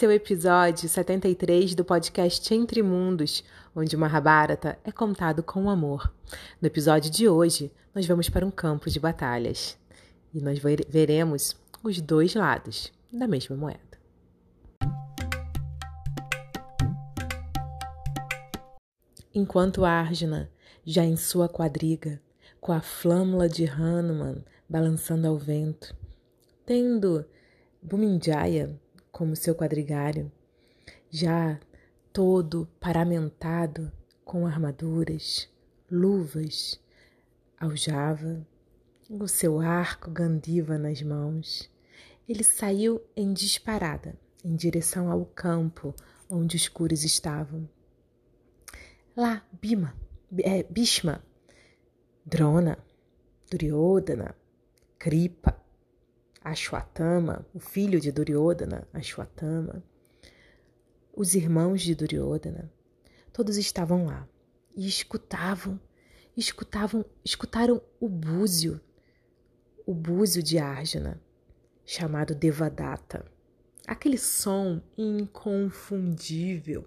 Esse é o episódio 73 do podcast Entre Mundos, onde Mahabharata é contado com amor. No episódio de hoje, nós vamos para um campo de batalhas e nós veremos os dois lados da mesma moeda. Enquanto Arjuna, já em sua quadriga, com a flâmula de Hanuman balançando ao vento, tendo Bhuminjaya como seu quadrigário, já todo paramentado com armaduras, luvas, aljava, o seu arco Gandiva nas mãos, ele saiu em disparada em direção ao campo onde os curos estavam. Lá, Bima, é, Drona, Duryodhana, Kripa, Ashwatthama, o filho de Duryodhana, Ashwatthama, os irmãos de Duryodhana, todos estavam lá e escutavam, escutavam, escutaram o búzio, o búzio de Arjuna, chamado Devadatta, aquele som inconfundível.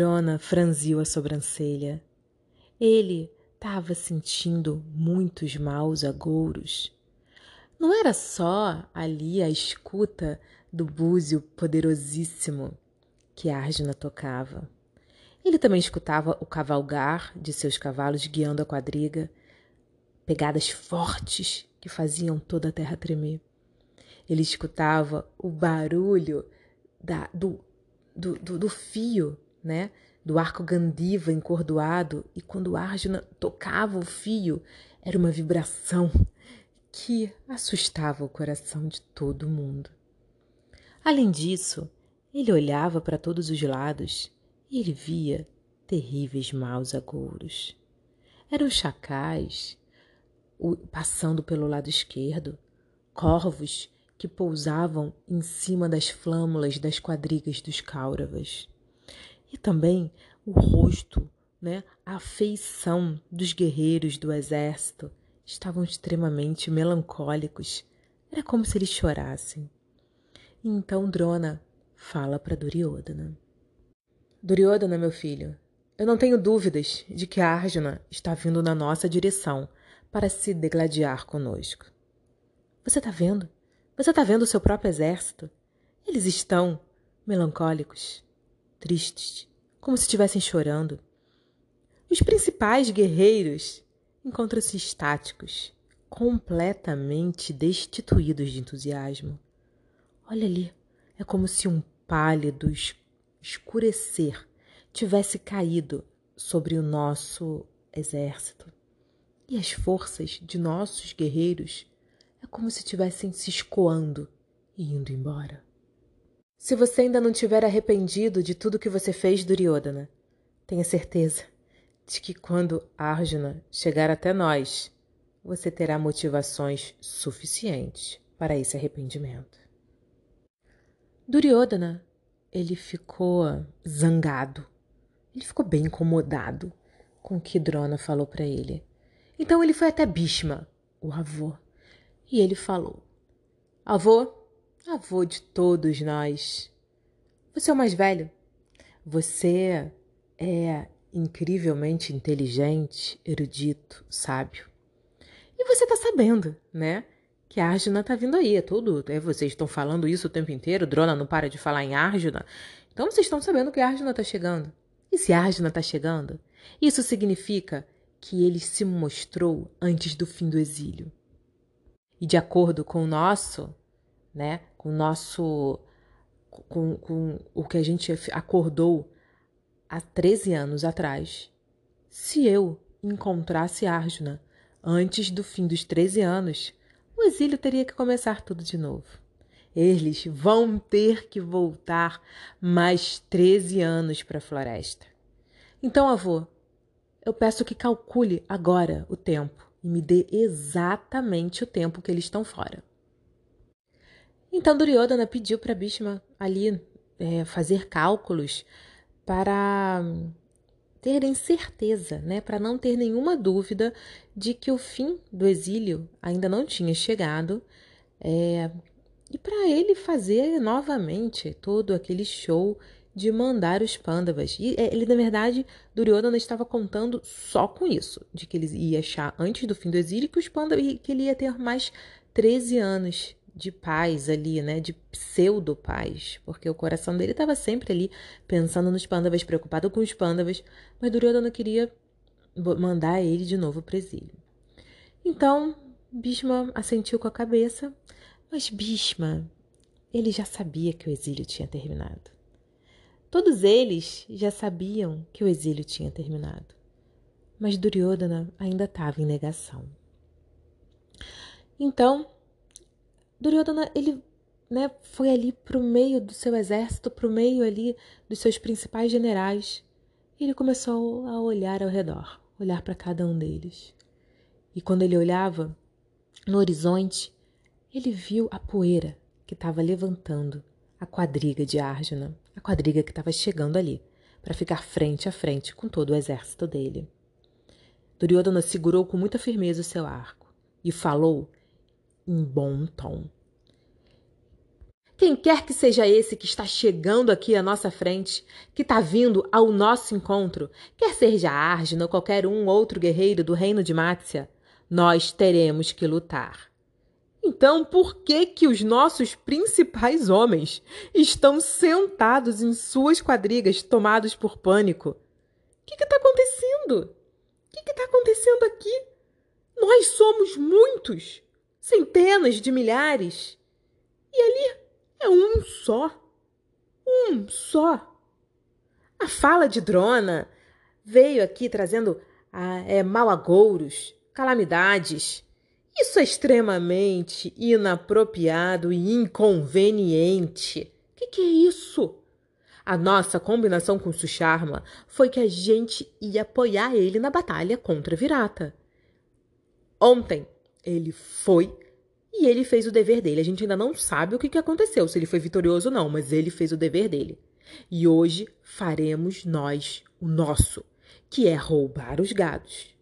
Drona franziu a sobrancelha. Ele estava sentindo muitos maus agouros. Não era só ali a escuta do búzio poderosíssimo que Arjuna tocava. Ele também escutava o cavalgar de seus cavalos guiando a quadriga, pegadas fortes que faziam toda a terra tremer. Ele escutava o barulho da, do, do, do, do fio né? Do arco Gandiva encordoado, e quando Arjuna tocava o fio, era uma vibração que assustava o coração de todo mundo. Além disso, ele olhava para todos os lados e ele via terríveis maus agouros. Eram chacais passando pelo lado esquerdo, corvos que pousavam em cima das flâmulas das quadrigas dos Kauravas. E também o rosto, né, a feição dos guerreiros do exército estavam extremamente melancólicos. Era como se eles chorassem. Então Drona fala para Duryodhana. Duryodhana, meu filho, eu não tenho dúvidas de que Arjuna está vindo na nossa direção para se degladiar conosco. Você está vendo? Você está vendo o seu próprio exército? Eles estão melancólicos tristes, como se estivessem chorando. Os principais guerreiros encontram-se estáticos, completamente destituídos de entusiasmo. Olha ali, é como se um pálido escurecer tivesse caído sobre o nosso exército. E as forças de nossos guerreiros é como se estivessem se escoando e indo embora. Se você ainda não tiver arrependido de tudo que você fez, Duryodhana, tenha certeza de que quando Arjuna chegar até nós, você terá motivações suficientes para esse arrependimento. Duryodhana, ele ficou zangado. Ele ficou bem incomodado com o que Drona falou para ele. Então ele foi até Bhishma, o avô, e ele falou: Avô, avô de todos nós. Você é o mais velho. Você é incrivelmente inteligente, erudito, sábio. E você tá sabendo, né? Que a Arjuna tá vindo aí, é tudo. É, vocês estão falando isso o tempo inteiro, Drona não para de falar em Arjuna. Então vocês estão sabendo que a Arjuna tá chegando. E se a Arjuna tá chegando, isso significa que ele se mostrou antes do fim do exílio. E de acordo com o nosso né? Com o nosso com, com o que a gente acordou há 13 anos atrás. Se eu encontrasse Arjuna antes do fim dos 13 anos, o exílio teria que começar tudo de novo. Eles vão ter que voltar mais 13 anos para a floresta. Então, avô, eu peço que calcule agora o tempo e me dê exatamente o tempo que eles estão fora. Então Duryodhana pediu para Bhishma ali é, fazer cálculos para terem certeza, né, para não ter nenhuma dúvida de que o fim do exílio ainda não tinha chegado, é, e para ele fazer novamente todo aquele show de mandar os pândavas. E é, ele, na verdade, Duryodhana estava contando só com isso, de que ele ia achar antes do fim do exílio que os pândavas, que ele ia ter mais 13 anos de paz ali, né, de pseudo paz, porque o coração dele estava sempre ali pensando nos pândavas, preocupado com os pândavas, mas Duryodhana queria mandar ele de novo para exílio. Então, Bhishma assentiu com a cabeça, mas Bhishma, ele já sabia que o exílio tinha terminado. Todos eles já sabiam que o exílio tinha terminado, mas Duryodhana ainda estava em negação. Então, Duryodhana, ele né, foi ali para o meio do seu exército, para o meio ali dos seus principais generais. E ele começou a olhar ao redor, olhar para cada um deles. E quando ele olhava no horizonte, ele viu a poeira que estava levantando a quadriga de Arjuna, a quadriga que estava chegando ali, para ficar frente a frente com todo o exército dele. Duryodhana segurou com muita firmeza o seu arco e falou em bom tom. Quem quer que seja esse que está chegando aqui à nossa frente, que está vindo ao nosso encontro, quer seja Arjuna ou qualquer um outro guerreiro do reino de Mátia, nós teremos que lutar. Então, por que que os nossos principais homens estão sentados em suas quadrigas, tomados por pânico? O que está acontecendo? O que está acontecendo aqui? Nós somos muitos centenas de milhares. E ali é um só. Um só. A fala de Drona veio aqui trazendo ah, é, malagouros, calamidades. Isso é extremamente inapropriado e inconveniente. O que, que, é isso? A nossa combinação com Susharma foi que a gente ia apoiar ele na batalha contra Virata. Ontem, ele foi e ele fez o dever dele. A gente ainda não sabe o que, aconteceu, se ele foi vitorioso ou não, mas ele fez o dever dele. E hoje faremos nós o nosso, que é roubar os gados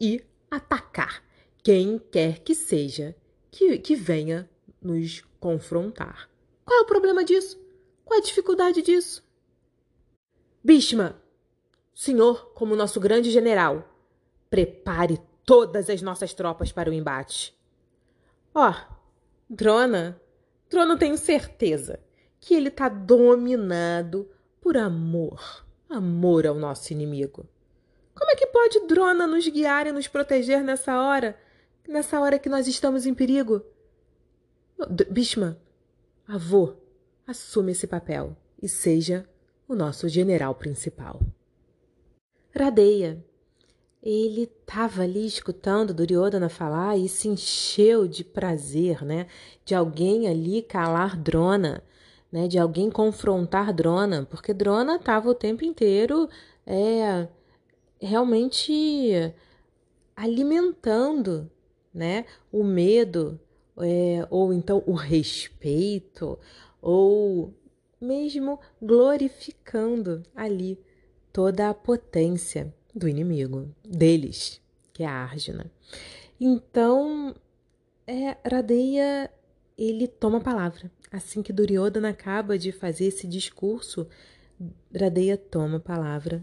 e atacar quem quer que seja que, que venha nos confrontar. Qual é o problema disso? Qual é a dificuldade disso? Bishma, senhor, como nosso grande general, prepare todas as nossas tropas para o embate. Ó, oh, Drona, Drona tenho certeza que ele está dominado por amor, amor ao nosso inimigo. Como é que pode Drona nos guiar e nos proteger nessa hora, nessa hora que nós estamos em perigo? Bishma, avô, assume esse papel e seja o nosso general principal. Radeia, ele estava ali escutando Duryodhana falar e se encheu de prazer, né? De alguém ali calar Drona, né? De alguém confrontar Drona, porque Drona estava o tempo inteiro é, realmente alimentando, né? O medo, é, ou então o respeito, ou mesmo glorificando ali toda a potência do inimigo, deles, que é a Arjuna. Então, é, Radeya, ele toma a palavra. Assim que Duryodhana acaba de fazer esse discurso, Radeya toma a palavra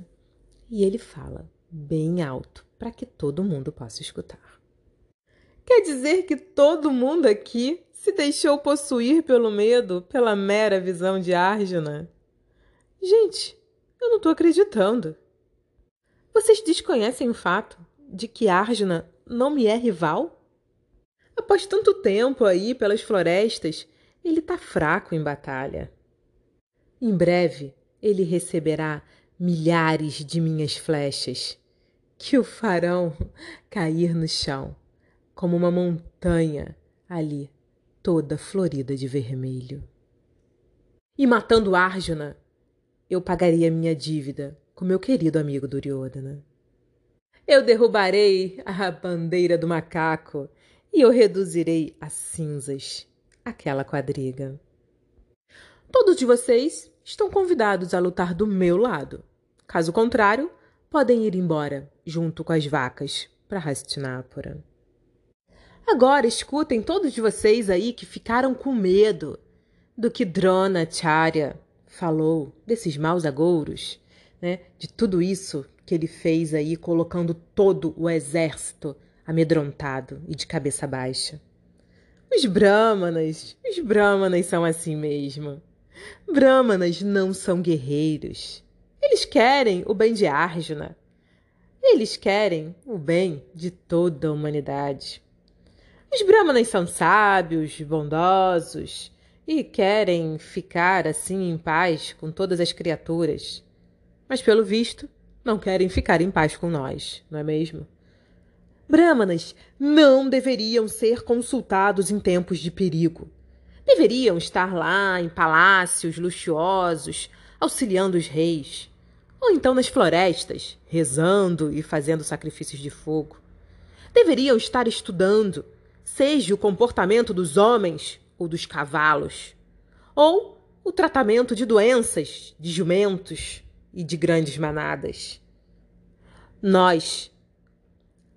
e ele fala bem alto para que todo mundo possa escutar. Quer dizer que todo mundo aqui se deixou possuir pelo medo, pela mera visão de Arjuna? Gente, eu não estou acreditando. Vocês desconhecem o fato de que Arjuna não me é rival? Após tanto tempo aí pelas florestas, ele está fraco em batalha. Em breve, ele receberá milhares de minhas flechas, que o farão cair no chão, como uma montanha ali, toda florida de vermelho. E matando Arjuna, eu pagaria minha dívida com meu querido amigo Duryodhana. Eu derrubarei a bandeira do macaco e eu reduzirei a cinzas aquela quadriga. Todos de vocês estão convidados a lutar do meu lado. Caso contrário, podem ir embora junto com as vacas para Hastinapura. Agora escutem todos de vocês aí que ficaram com medo do que Drona Charya falou desses maus agouros, né? De tudo isso que ele fez aí colocando todo o exército amedrontado e de cabeça baixa. Os brahmanas, os brahmanas são assim mesmo. Brahmanas não são guerreiros. Eles querem o bem de Arjuna. Eles querem o bem de toda a humanidade. Os Brahmanas são sábios, bondosos e querem ficar assim em paz com todas as criaturas. Mas, pelo visto, não querem ficar em paz com nós, não é mesmo? Brahmanas não deveriam ser consultados em tempos de perigo. Deveriam estar lá em palácios luxuosos, auxiliando os reis, ou então nas florestas, rezando e fazendo sacrifícios de fogo. Deveriam estar estudando, seja o comportamento dos homens ou dos cavalos, ou o tratamento de doenças, de jumentos e de grandes manadas. Nós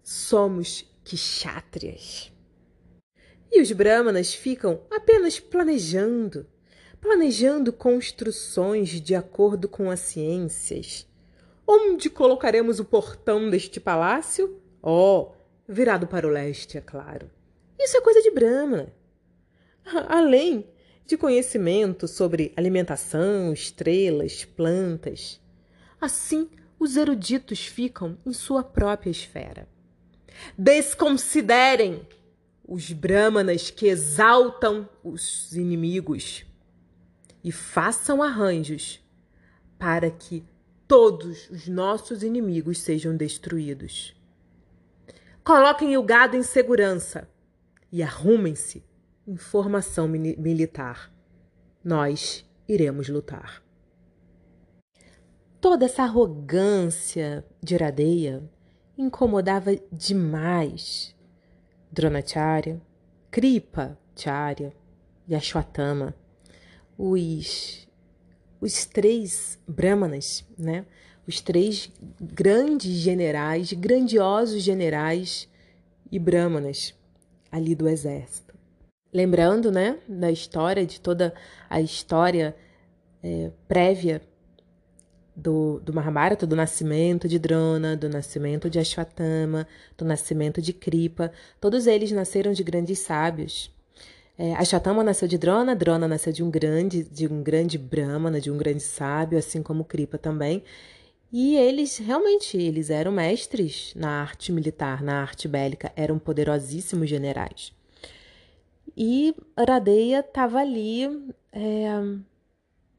somos kshatriyas. E os brahmanas ficam apenas planejando, planejando construções de acordo com as ciências. Onde colocaremos o portão deste palácio? Oh, virado para o leste, é claro. Isso é coisa de Brahmana. Além de conhecimento sobre alimentação, estrelas, plantas. Assim, os eruditos ficam em sua própria esfera. Desconsiderem os brahmanas que exaltam os inimigos e façam arranjos para que todos os nossos inimigos sejam destruídos. Coloquem o gado em segurança e arrumem-se em formação militar. Nós iremos lutar. Toda essa arrogância de Iradeia incomodava demais Dronacharya, Kripa Charya e Ashwatthama, os, os três brahmanas, né? os três grandes generais, grandiosos generais e brahmanas ali do exército. Lembrando, né, da história, de toda a história é, prévia do, do Mahabharata, do nascimento de Drona, do nascimento de Ashwatthama, do nascimento de Kripa. Todos eles nasceram de grandes sábios. É, Ashwatthama nasceu de Drona, Drona nasceu de um grande, de um grande brahmana, de um grande sábio, assim como Kripa também. E eles realmente eles eram mestres na arte militar, na arte bélica, eram poderosíssimos generais. E Radeia estava ali é,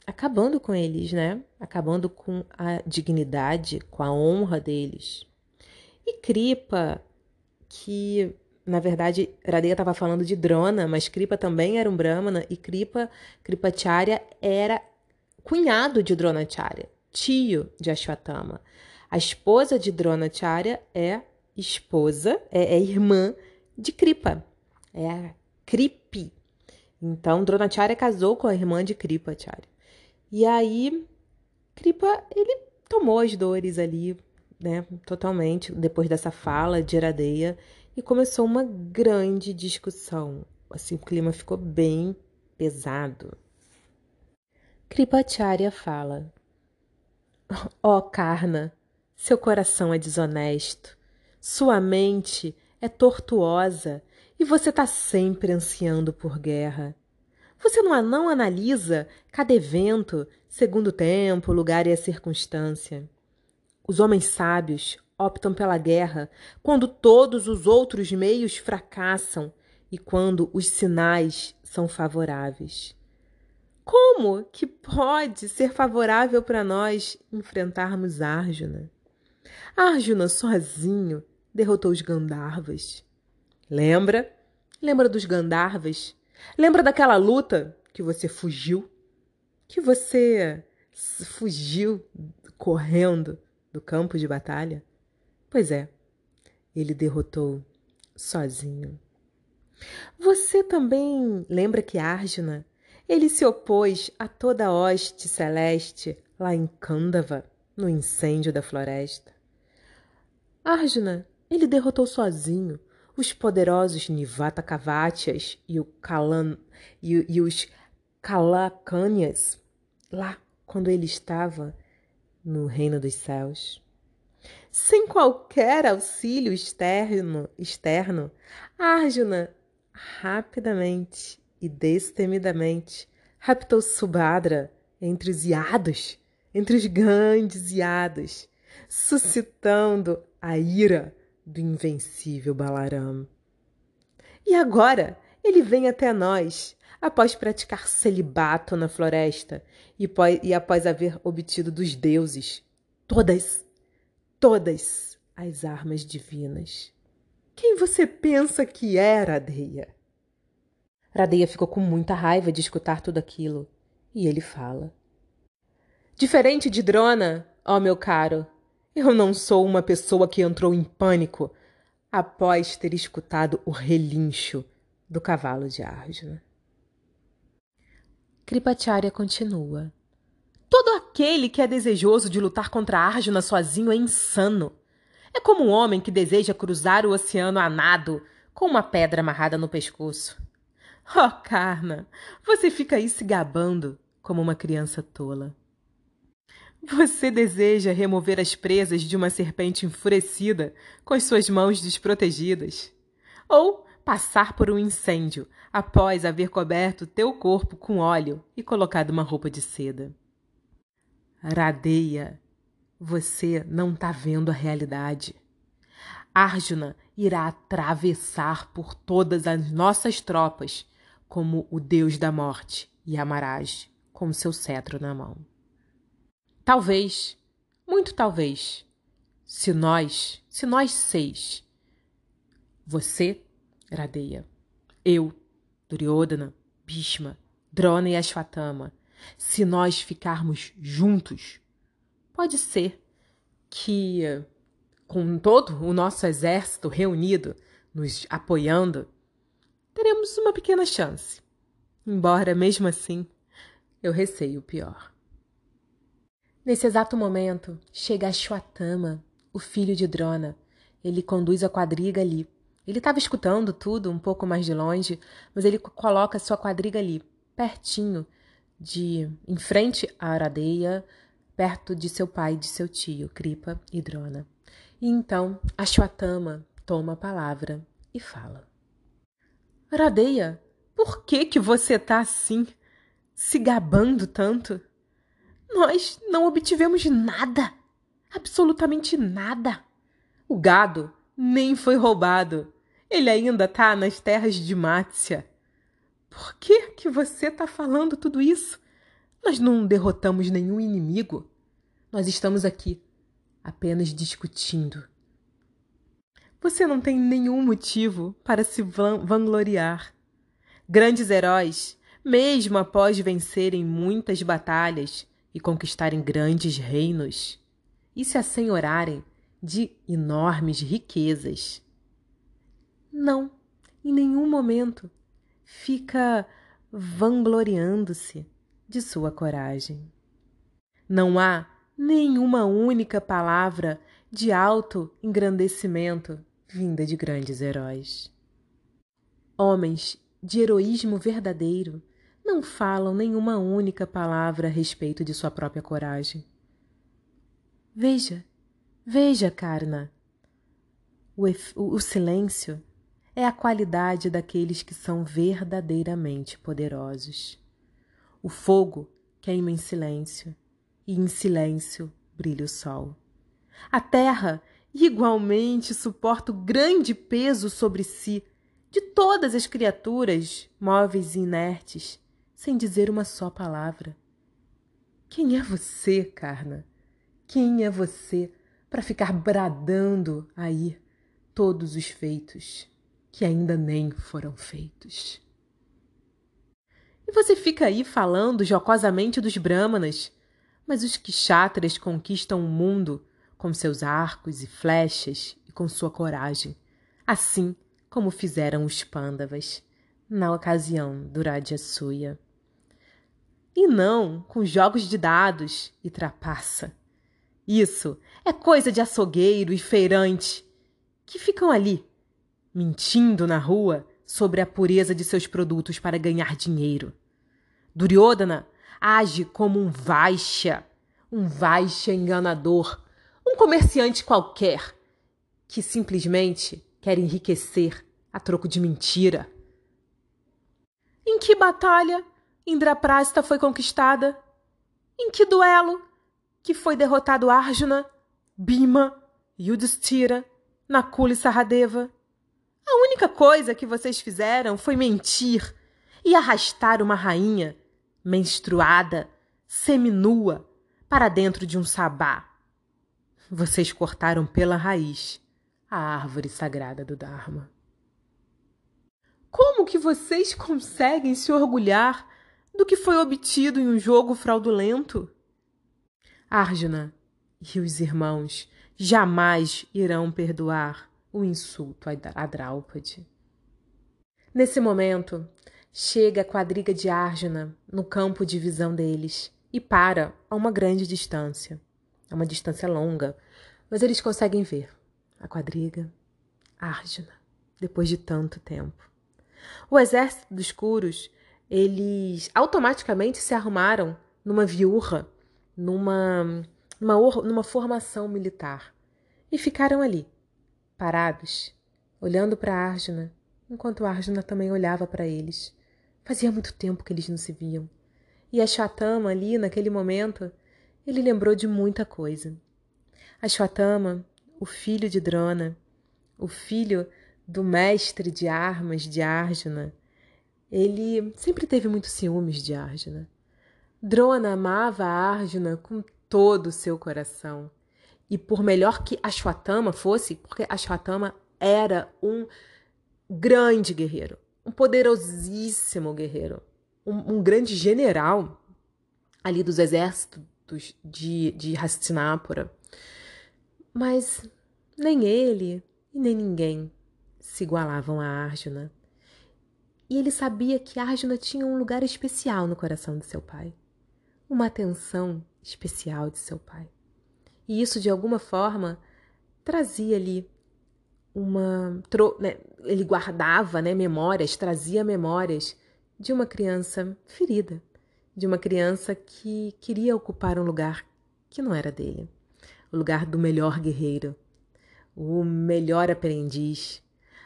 acabando com eles, né? Acabando com a dignidade, com a honra deles. E Kripa, que na verdade Radeya estava falando de Drona, mas Kripa também era um Brahmana e Kripa, Kripacharya era cunhado de Dronacharya, tio de Ashwatthama. A esposa de Dronacharya é esposa, é, é irmã de Kripa, é a Kripi. Então Dronacharya casou com a irmã de Kripacharya. E aí, Kripa, ele tomou as dores ali, né, totalmente, depois dessa fala de Iradeia, e começou uma grande discussão. Assim, o clima ficou bem pesado. Kripacharya fala: Ó oh, Karna, seu coração é desonesto, sua mente é tortuosa e você está sempre ansiando por guerra. Você não analisa cada evento segundo o tempo, o lugar e a circunstância. Os homens sábios optam pela guerra quando todos os outros meios fracassam e quando os sinais são favoráveis. Como que pode ser favorável para nós enfrentarmos Arjuna? Arjuna sozinho derrotou os Gandharvas. Lembra? Lembra dos Gandharvas? Lembra daquela luta que você fugiu? Que você fugiu correndo do campo de batalha? Pois é, ele derrotou sozinho. Você também lembra que Arjuna, ele se opôs a toda a hoste celeste lá em Kandava, no incêndio da floresta? Arjuna, ele derrotou sozinho os poderosos Nivata Kavatyas e, o Kalan, e, e os Kalakanyas, lá quando ele estava no reino dos céus. Sem qualquer auxílio externo, externo Arjuna rapidamente e destemidamente raptou Subhadra entre os iados, entre os grandes iados, suscitando a ira do invencível Balaram. E agora ele vem até nós, após praticar celibato na floresta e, após haver obtido dos deuses todas, todas as armas divinas. Quem você pensa que era, Radeia? Radeia ficou com muita raiva de escutar tudo aquilo, e ele fala. Diferente de Drona, ó meu caro, eu não sou uma pessoa que entrou em pânico após ter escutado o relincho do cavalo de Arjuna. Kripacharya continua. Todo aquele que é desejoso de lutar contra Arjuna sozinho é insano. É como um homem que deseja cruzar o oceano a nado com uma pedra amarrada no pescoço. Oh, Karna, você fica aí se gabando como uma criança tola. Você deseja remover as presas de uma serpente enfurecida com as suas mãos desprotegidas? Ou passar por um incêndio após haver coberto teu corpo com óleo e colocado uma roupa de seda? Radeia, você não está vendo a realidade. Arjuna irá atravessar por todas as nossas tropas como o deus da morte e Amaraj com seu cetro na mão. Talvez, muito talvez, se nós, se nós seis, você, Radeia, eu, Duryodhana, Bhishma, Drona e Ashwatthama, se nós ficarmos juntos, pode ser que, com todo o nosso exército reunido, nos apoiando, teremos uma pequena chance. Embora, mesmo assim, eu receio o pior. Nesse exato momento, chega Ashwatthama, o filho de Drona. Ele conduz a quadriga ali. Ele estava escutando tudo um pouco mais de longe, mas ele coloca sua quadriga ali, pertinho, de em frente à aradeia, perto de seu pai e de seu tio, Kripa e Drona. E então Ashwatthama toma a palavra e fala: Aradeia, por que que você está assim, se gabando tanto? Nós não obtivemos nada. Absolutamente nada. O gado nem foi roubado. Ele ainda está nas terras de Mátia. Por que que você está falando tudo isso? Nós não derrotamos nenhum inimigo. Nós estamos aqui apenas discutindo. Você não tem nenhum motivo para se vangloriar. Grandes heróis, mesmo após vencerem muitas batalhas, e conquistarem grandes reinos e se assenhorarem de enormes riquezas. Não, em nenhum momento fica vangloriando-se de sua coragem. Não há nenhuma única palavra de alto engrandecimento vinda de grandes heróis. Homens de heroísmo verdadeiro não falam nenhuma única palavra a respeito de sua própria coragem. Veja, veja, Karna. O, o, silêncio é a qualidade daqueles que são verdadeiramente poderosos. O fogo queima em silêncio, e em silêncio brilha o sol. A terra igualmente suporta o grande peso sobre si de todas as criaturas móveis e inertes sem dizer uma só palavra. Quem é você, Carna? Quem é você para ficar bradando aí todos os feitos? Que ainda nem foram feitos. E você fica aí falando jocosamente dos Brahmanas, mas os Kshatras conquistam o mundo com seus arcos e flechas e com sua coragem, assim como fizeram os Pandavas na ocasião do Rajasuya. E não com jogos de dados e trapaça. Isso é coisa de açougueiro e feirante que ficam ali, mentindo na rua sobre a pureza de seus produtos para ganhar dinheiro. Duryodhana age como um Vaishya, um Vaishya enganador, um comerciante qualquer que simplesmente quer enriquecer a troco de mentira. Em que batalha Indraprasta foi conquistada? Em que duelo que foi derrotado Arjuna, Bhima, Yudhishthira, Nakula e Saradeva? A única coisa que vocês fizeram foi mentir e arrastar uma rainha menstruada, seminua, para dentro de um sabá. Vocês cortaram pela raiz a árvore sagrada do Dharma. Como que vocês conseguem se orgulhar do que foi obtido em um jogo fraudulento? Arjuna e os irmãos jamais irão perdoar o insulto a Draupadi. Nesse momento, chega a quadriga de Arjuna no campo de visão deles e para a uma grande distância. É uma distância longa, mas eles conseguem ver a quadriga, Arjuna, depois de tanto tempo. O exército dos Kuros, eles automaticamente se arrumaram numa viurra, numa, numa, numa formação militar e ficaram ali, parados, olhando para Arjuna, enquanto Arjuna também olhava para eles. Fazia muito tempo que eles não se viam. E a ali, naquele momento, ele lembrou de muita coisa. A o filho de Drona, o filho do mestre de armas de Arjuna, ele sempre teve muitos ciúmes de Arjuna. Drona amava Arjuna com todo o seu coração. E por melhor que Ashwatthama fosse, porque Ashwatthama era um grande guerreiro, um poderosíssimo guerreiro, um, um grande general ali dos exércitos de, de Hastinapura. Mas nem ele e nem ninguém se igualavam a Arjuna. E ele sabia que Arjuna tinha um lugar especial no coração de seu pai, uma atenção especial de seu pai. E isso, de alguma forma, trazia ali uma. Né, ele guardava né, memórias, trazia memórias de uma criança ferida, de uma criança que queria ocupar um lugar que não era dele o lugar do melhor guerreiro, o melhor aprendiz,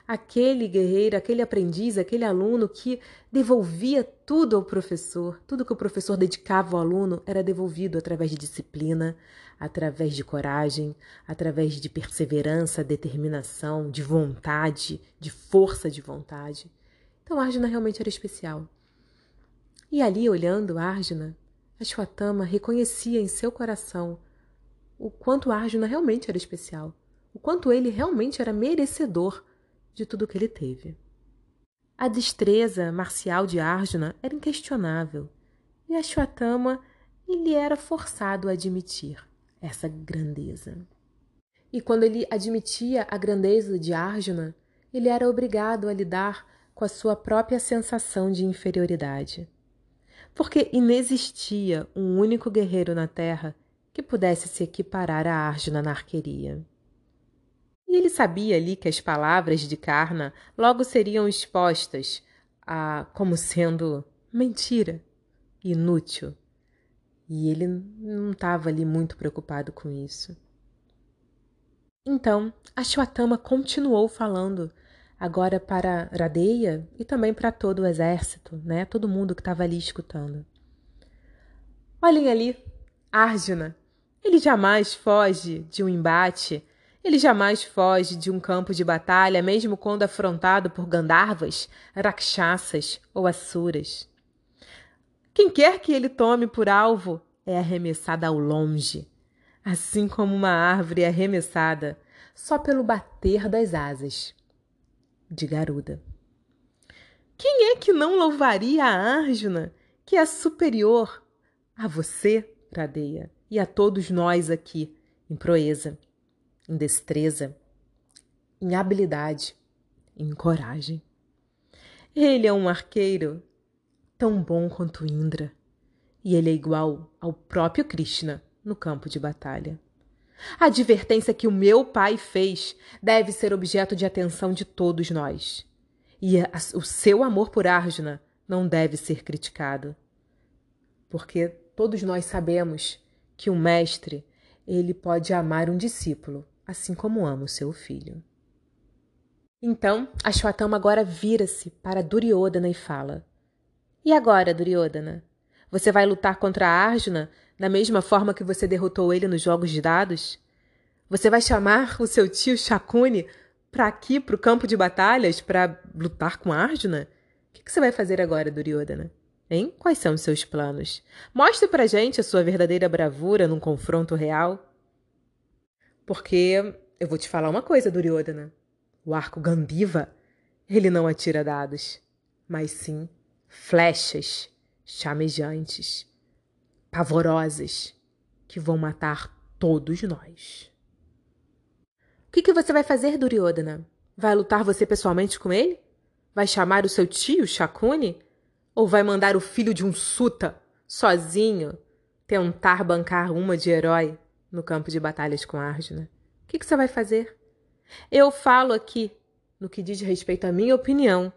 aquele guerreiro, aquele aprendiz, aquele aluno que devolvia tudo ao professor, tudo que o professor dedicava ao aluno era devolvido através de disciplina, através de coragem, através de perseverança, determinação, de vontade, de força de vontade. Então Arjuna realmente era especial. E ali, olhando Arjuna, Ashwatthama reconhecia em seu coração o quanto Arjuna realmente era especial, o quanto ele realmente era merecedor de tudo que ele teve. A destreza marcial de Arjuna era inquestionável, e Ashwatthama ele era forçado a admitir essa grandeza. E quando ele admitia a grandeza de Arjuna, ele era obrigado a lidar com a sua própria sensação de inferioridade. Porque inexistia um único guerreiro na Terra que pudesse se equiparar a Arjuna na arqueria. E ele sabia ali que as palavras de Karna logo seriam expostas a como sendo mentira, inútil. E ele não estava ali muito preocupado com isso. Então, Ashwatthama continuou falando, agora para Radeia e também para todo o exército, né? todo mundo que estava ali escutando. Olhem ali, Arjuna. Ele jamais foge de um embate ele jamais foge de um campo de batalha, mesmo quando afrontado por Gandharvas, Rakshasas ou Asuras. Quem quer que ele tome por alvo é arremessado ao longe, assim como uma árvore é arremessada só pelo bater das asas. de Garuda. Quem é que não louvaria a Arjuna, que é superior a você, Pradeia, e a todos nós aqui, em proeza, em destreza, em habilidade, em coragem? Ele é um arqueiro tão bom quanto Indra, e ele é igual ao próprio Krishna no campo de batalha. A advertência que o meu pai fez deve ser objeto de atenção de todos nós. E o seu amor por Arjuna não deve ser criticado. Porque todos nós sabemos que um mestre, ele pode amar um discípulo, assim como ama o seu filho. Então, Ashwatthama agora vira-se para Duryodhana e fala: E agora, Duryodhana? Você vai lutar contra Arjuna da mesma forma que você derrotou ele nos jogos de dados? Você vai chamar o seu tio Shakuni para aqui, para o campo de batalhas, para lutar com Arjuna? O que, que você vai fazer agora, Duryodhana? Hein? Quais são os seus planos? Mostre pra gente a sua verdadeira bravura num confronto real. Porque eu vou te falar uma coisa, Duryodhana. O arco Gandiva, ele não atira dados, mas sim flechas chamejantes, pavorosas, que vão matar todos nós. O que, que você vai fazer, Duryodhana? Vai lutar você pessoalmente com ele? Vai chamar o seu tio, Shakuni? Ou vai mandar o filho de um suta, sozinho, tentar bancar uma de herói no campo de batalhas com Arjuna? O que, que você vai fazer? Eu falo aqui, no que diz respeito à minha opinião,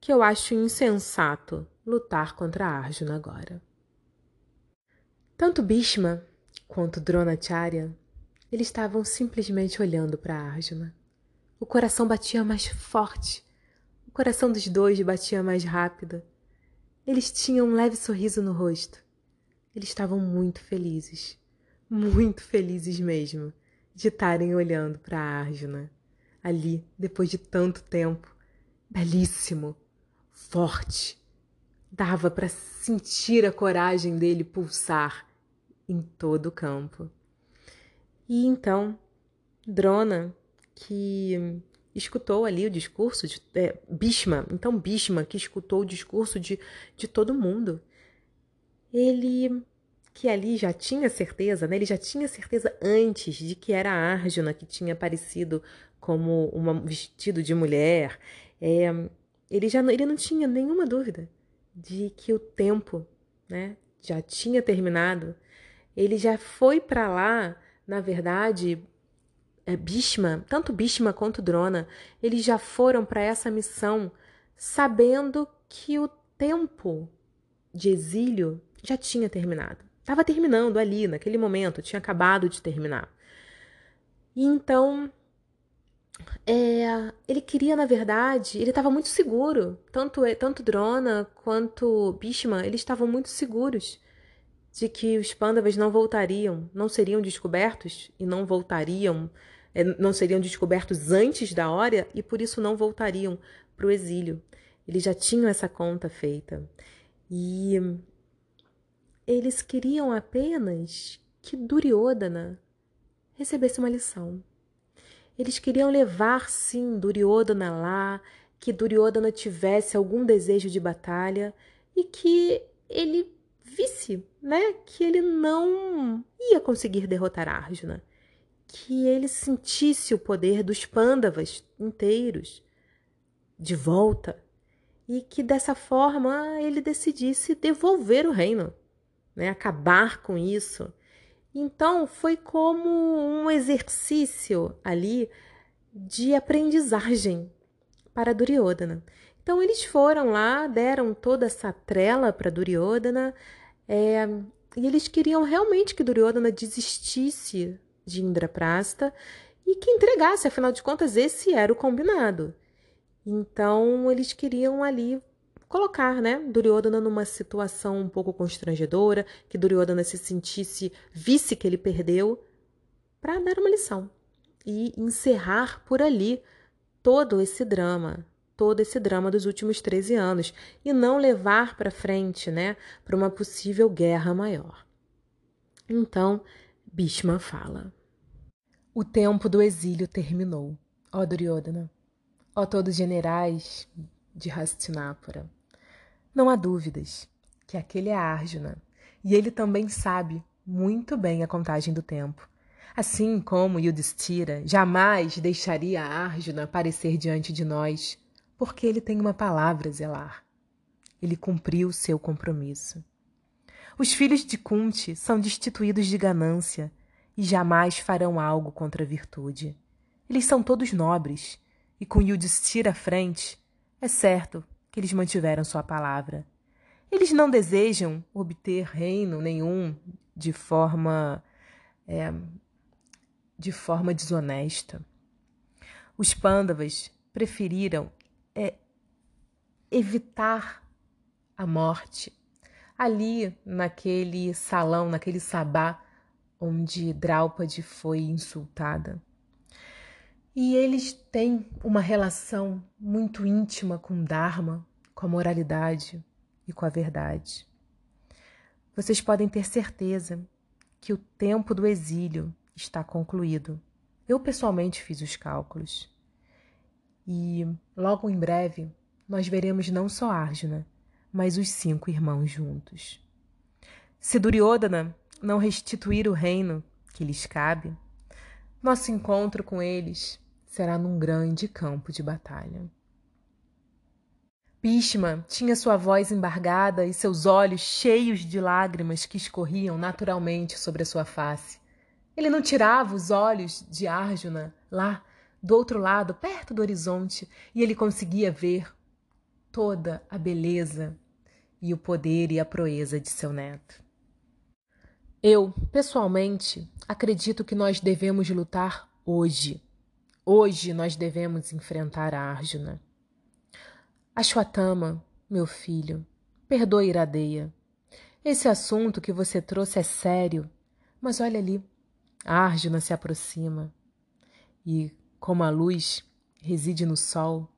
que eu acho insensato lutar contra Arjuna agora. Tanto Bhishma quanto Dronacharya, eles estavam simplesmente olhando para Arjuna. O coração batia mais forte, o coração dos dois batia mais rápido. Eles tinham um leve sorriso no rosto. Eles estavam muito felizes, muito felizes mesmo de estarem olhando para Arjuna, ali, depois de tanto tempo. Belíssimo, forte. Dava para sentir a coragem dele pulsar em todo o campo. E então, Drona, que escutou ali o discurso de é, Bhishma, então Bhishma, que escutou o discurso de, de todo mundo, ele que ali já tinha certeza, né? ele já tinha certeza antes de que era a Arjuna que tinha aparecido como vestido de mulher. É, ele já ele não tinha nenhuma dúvida de que o tempo né, já tinha terminado. Ele já foi para lá, na verdade, é, tanto Bhishma quanto Drona, eles já foram para essa missão sabendo que o tempo de exílio já tinha terminado. Estava terminando ali, naquele momento, tinha acabado de terminar. E então, é, ele queria, na verdade, ele estava muito seguro. Tanto, tanto Drona quanto Bhishma, eles estavam muito seguros de que os Pandavas não voltariam, não seriam descobertos e não voltariam, é, não seriam descobertos antes da hora e por isso não voltariam para o exílio. Eles já tinham essa conta feita. E eles queriam apenas que Duryodhana recebesse uma lição. Eles queriam levar, sim, Duryodhana lá, que Duryodhana tivesse algum desejo de batalha e que ele visse, né, que ele não ia conseguir derrotar Arjuna, que ele sentisse o poder dos Pandavas inteiros de volta e que dessa forma ele decidisse devolver o reino né? acabar com isso. Então, foi como um exercício ali de aprendizagem para Duryodhana. Então, eles foram lá, deram toda essa trela para Duryodhana, é, e eles queriam realmente que Duryodhana desistisse de Indraprasta e que entregasse, afinal de contas, esse era o combinado. Então, eles queriam ali colocar, né, Duryodhana numa situação um pouco constrangedora, que Duryodhana se sentisse, visse que ele perdeu, para dar uma lição e encerrar por ali todo esse drama, todo esse drama dos últimos 13 anos e não levar para frente, né, para uma possível guerra maior. Então, Bhishma fala: O tempo do exílio terminou, ó Duryodhana. Ó todos generais de Hastinapura, não há dúvidas que aquele é Arjuna, e ele também sabe muito bem a contagem do tempo. Assim como Yudhishthira jamais deixaria Arjuna aparecer diante de nós, porque ele tem uma palavra a zelar. Ele cumpriu seu compromisso. Os filhos de Kunti são destituídos de ganância e jamais farão algo contra a virtude. Eles são todos nobres, e com Yudhishthira à frente, é certo que eles mantiveram sua palavra. Eles não desejam obter reino nenhum de forma é, de forma desonesta. Os pândavas preferiram é, evitar a morte ali naquele salão, naquele sabá onde Draupadi foi insultada. E eles têm uma relação muito íntima com Dharma, com a moralidade e com a verdade. Vocês podem ter certeza que o tempo do exílio está concluído. Eu pessoalmente fiz os cálculos. E logo em breve nós veremos não só Arjuna, mas os cinco irmãos juntos. Se Duryodhana não restituir o reino que lhes cabe, nosso encontro com eles será num grande campo de batalha. Bhishma tinha sua voz embargada e seus olhos cheios de lágrimas que escorriam naturalmente sobre a sua face. Ele não tirava os olhos de Arjuna lá, do outro lado, perto do horizonte, e ele conseguia ver toda a beleza e o poder e a proeza de seu neto. Eu, pessoalmente, acredito que nós devemos lutar hoje. Hoje nós devemos enfrentar a Arjuna. Ashwatthama, meu filho, perdoe Iradeia. Esse assunto que você trouxe é sério, mas olha ali, Arjuna se aproxima e, como a luz reside no sol,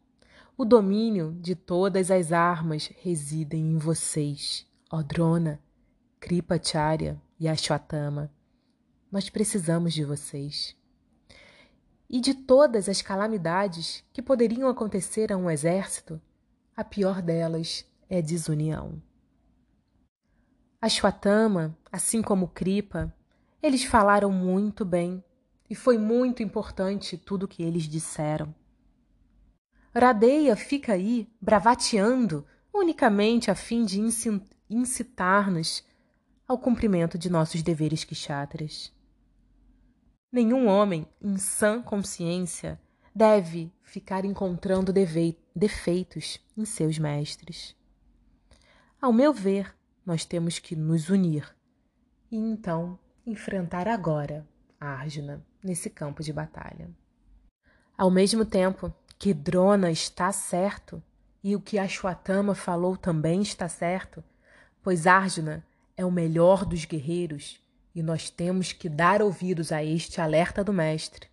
o domínio de todas as armas residem em vocês, ó Drona, Kripacharya e Ashwatthama. Nós precisamos de vocês. E de todas as calamidades que poderiam acontecer a um exército, a pior delas é a desunião. Ashwatthama, assim como Kripa, eles falaram muito bem e foi muito importante tudo o que eles disseram. Radeia fica aí bravateando unicamente a fim de incitar-nos ao cumprimento de nossos deveres kshatras. Nenhum homem em sã consciência deve ficar encontrando defeitos em seus mestres. Ao meu ver, nós temos que nos unir e então enfrentar agora Arjuna nesse campo de batalha. Ao mesmo tempo que Drona está certo e o que Ashwatthama falou também está certo, pois Arjuna é o melhor dos guerreiros e nós temos que dar ouvidos a este alerta do mestre.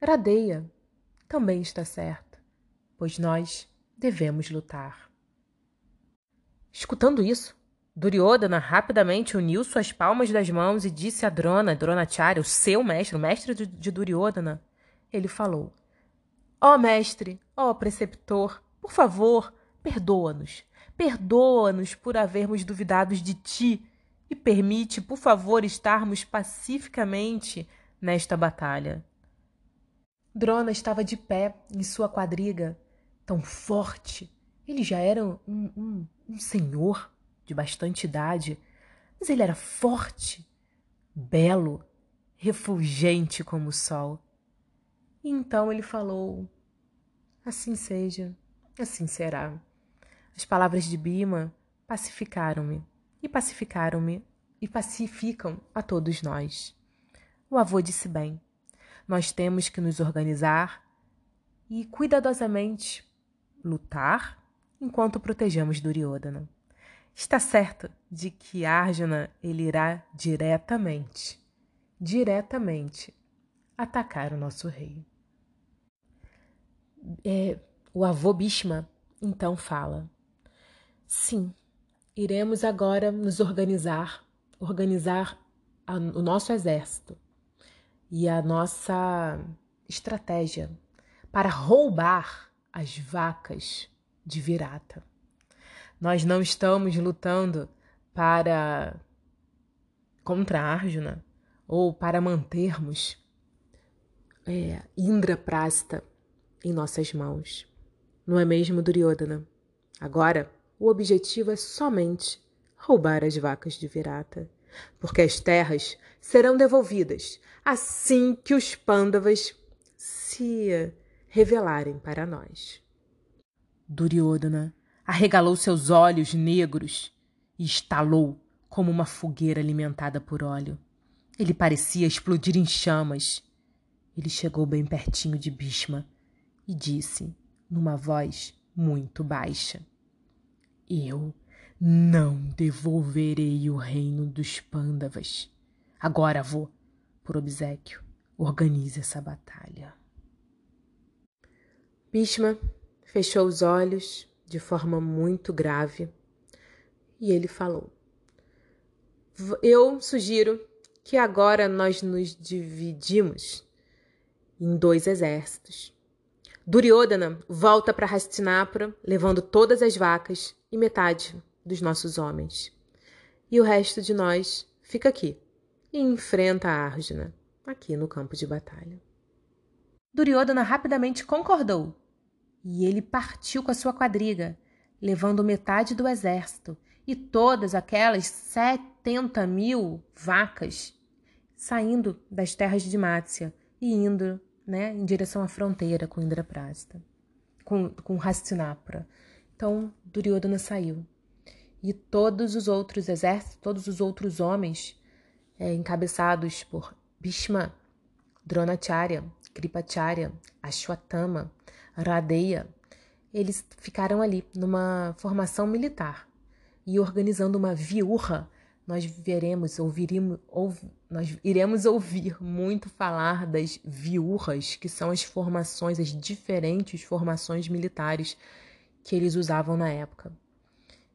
Radeia também está certo, pois nós devemos lutar. Escutando isso, Duryodhana rapidamente uniu suas palmas das mãos e disse a Drona, Dronacharya, o seu mestre, o mestre de, Duryodhana. Ele falou: Ó oh, mestre, ó oh, preceptor, por favor, perdoa-nos. Perdoa-nos por havermos duvidado de ti e permite, por favor, estarmos pacificamente nesta batalha. Drona estava de pé em sua quadriga, tão forte. Ele já era um, um, um senhor de bastante idade, mas ele era forte, belo, refulgente como o sol. E então ele falou: Assim seja, assim será. As palavras de Bima pacificaram-me e pacificaram-me e pacificam a todos nós. O avô disse bem: nós temos que nos organizar e cuidadosamente lutar enquanto protegemos Duryodhana está certo de que Arjuna ele irá diretamente, diretamente atacar o nosso rei. É, o avô Bhishma então fala: Sim, iremos agora nos organizar, organizar a, o nosso exército e a nossa estratégia para roubar as vacas de Virata. Nós não estamos lutando para contra Arjuna ou para mantermos é, Indraprasta em nossas mãos. Não é mesmo, Duryodhana? Agora, o objetivo é somente roubar as vacas de Virata, porque as terras serão devolvidas assim que os Pandavas se revelarem para nós. Duryodhana arregalou seus olhos negros e estalou como uma fogueira alimentada por óleo. Ele parecia explodir em chamas. Ele chegou bem pertinho de Bhishma e disse, numa voz muito baixa: Eu não devolverei o reino dos Pândavas. Agora vou, por obsequio, organize essa batalha. Bhishma fechou os olhos de forma muito grave e ele falou: Eu sugiro que agora nós nos dividimos em dois exércitos. Duryodhana volta para Hastinapura, levando todas as vacas e metade dos nossos homens. E o resto de nós fica aqui e enfrenta a Arjuna, aqui no campo de batalha. Duryodhana rapidamente concordou, e ele partiu com a sua quadriga, levando metade do exército e todas aquelas setenta mil vacas saindo das terras de Mácia e indo né, em direção à fronteira com Indraprasta, com, com Hastinapura. Então, Duryodhana saiu. E todos os outros exércitos, todos os outros homens, é, encabeçados por Bhishma, Dronacharya, Kripacharya, Ashwatthama, Radeya, eles ficaram ali numa formação militar e organizando uma viurra nós veremos, ouviremos, ouv, nós iremos ouvir muito falar das viurras, que são as formações, as diferentes formações militares que eles usavam na época.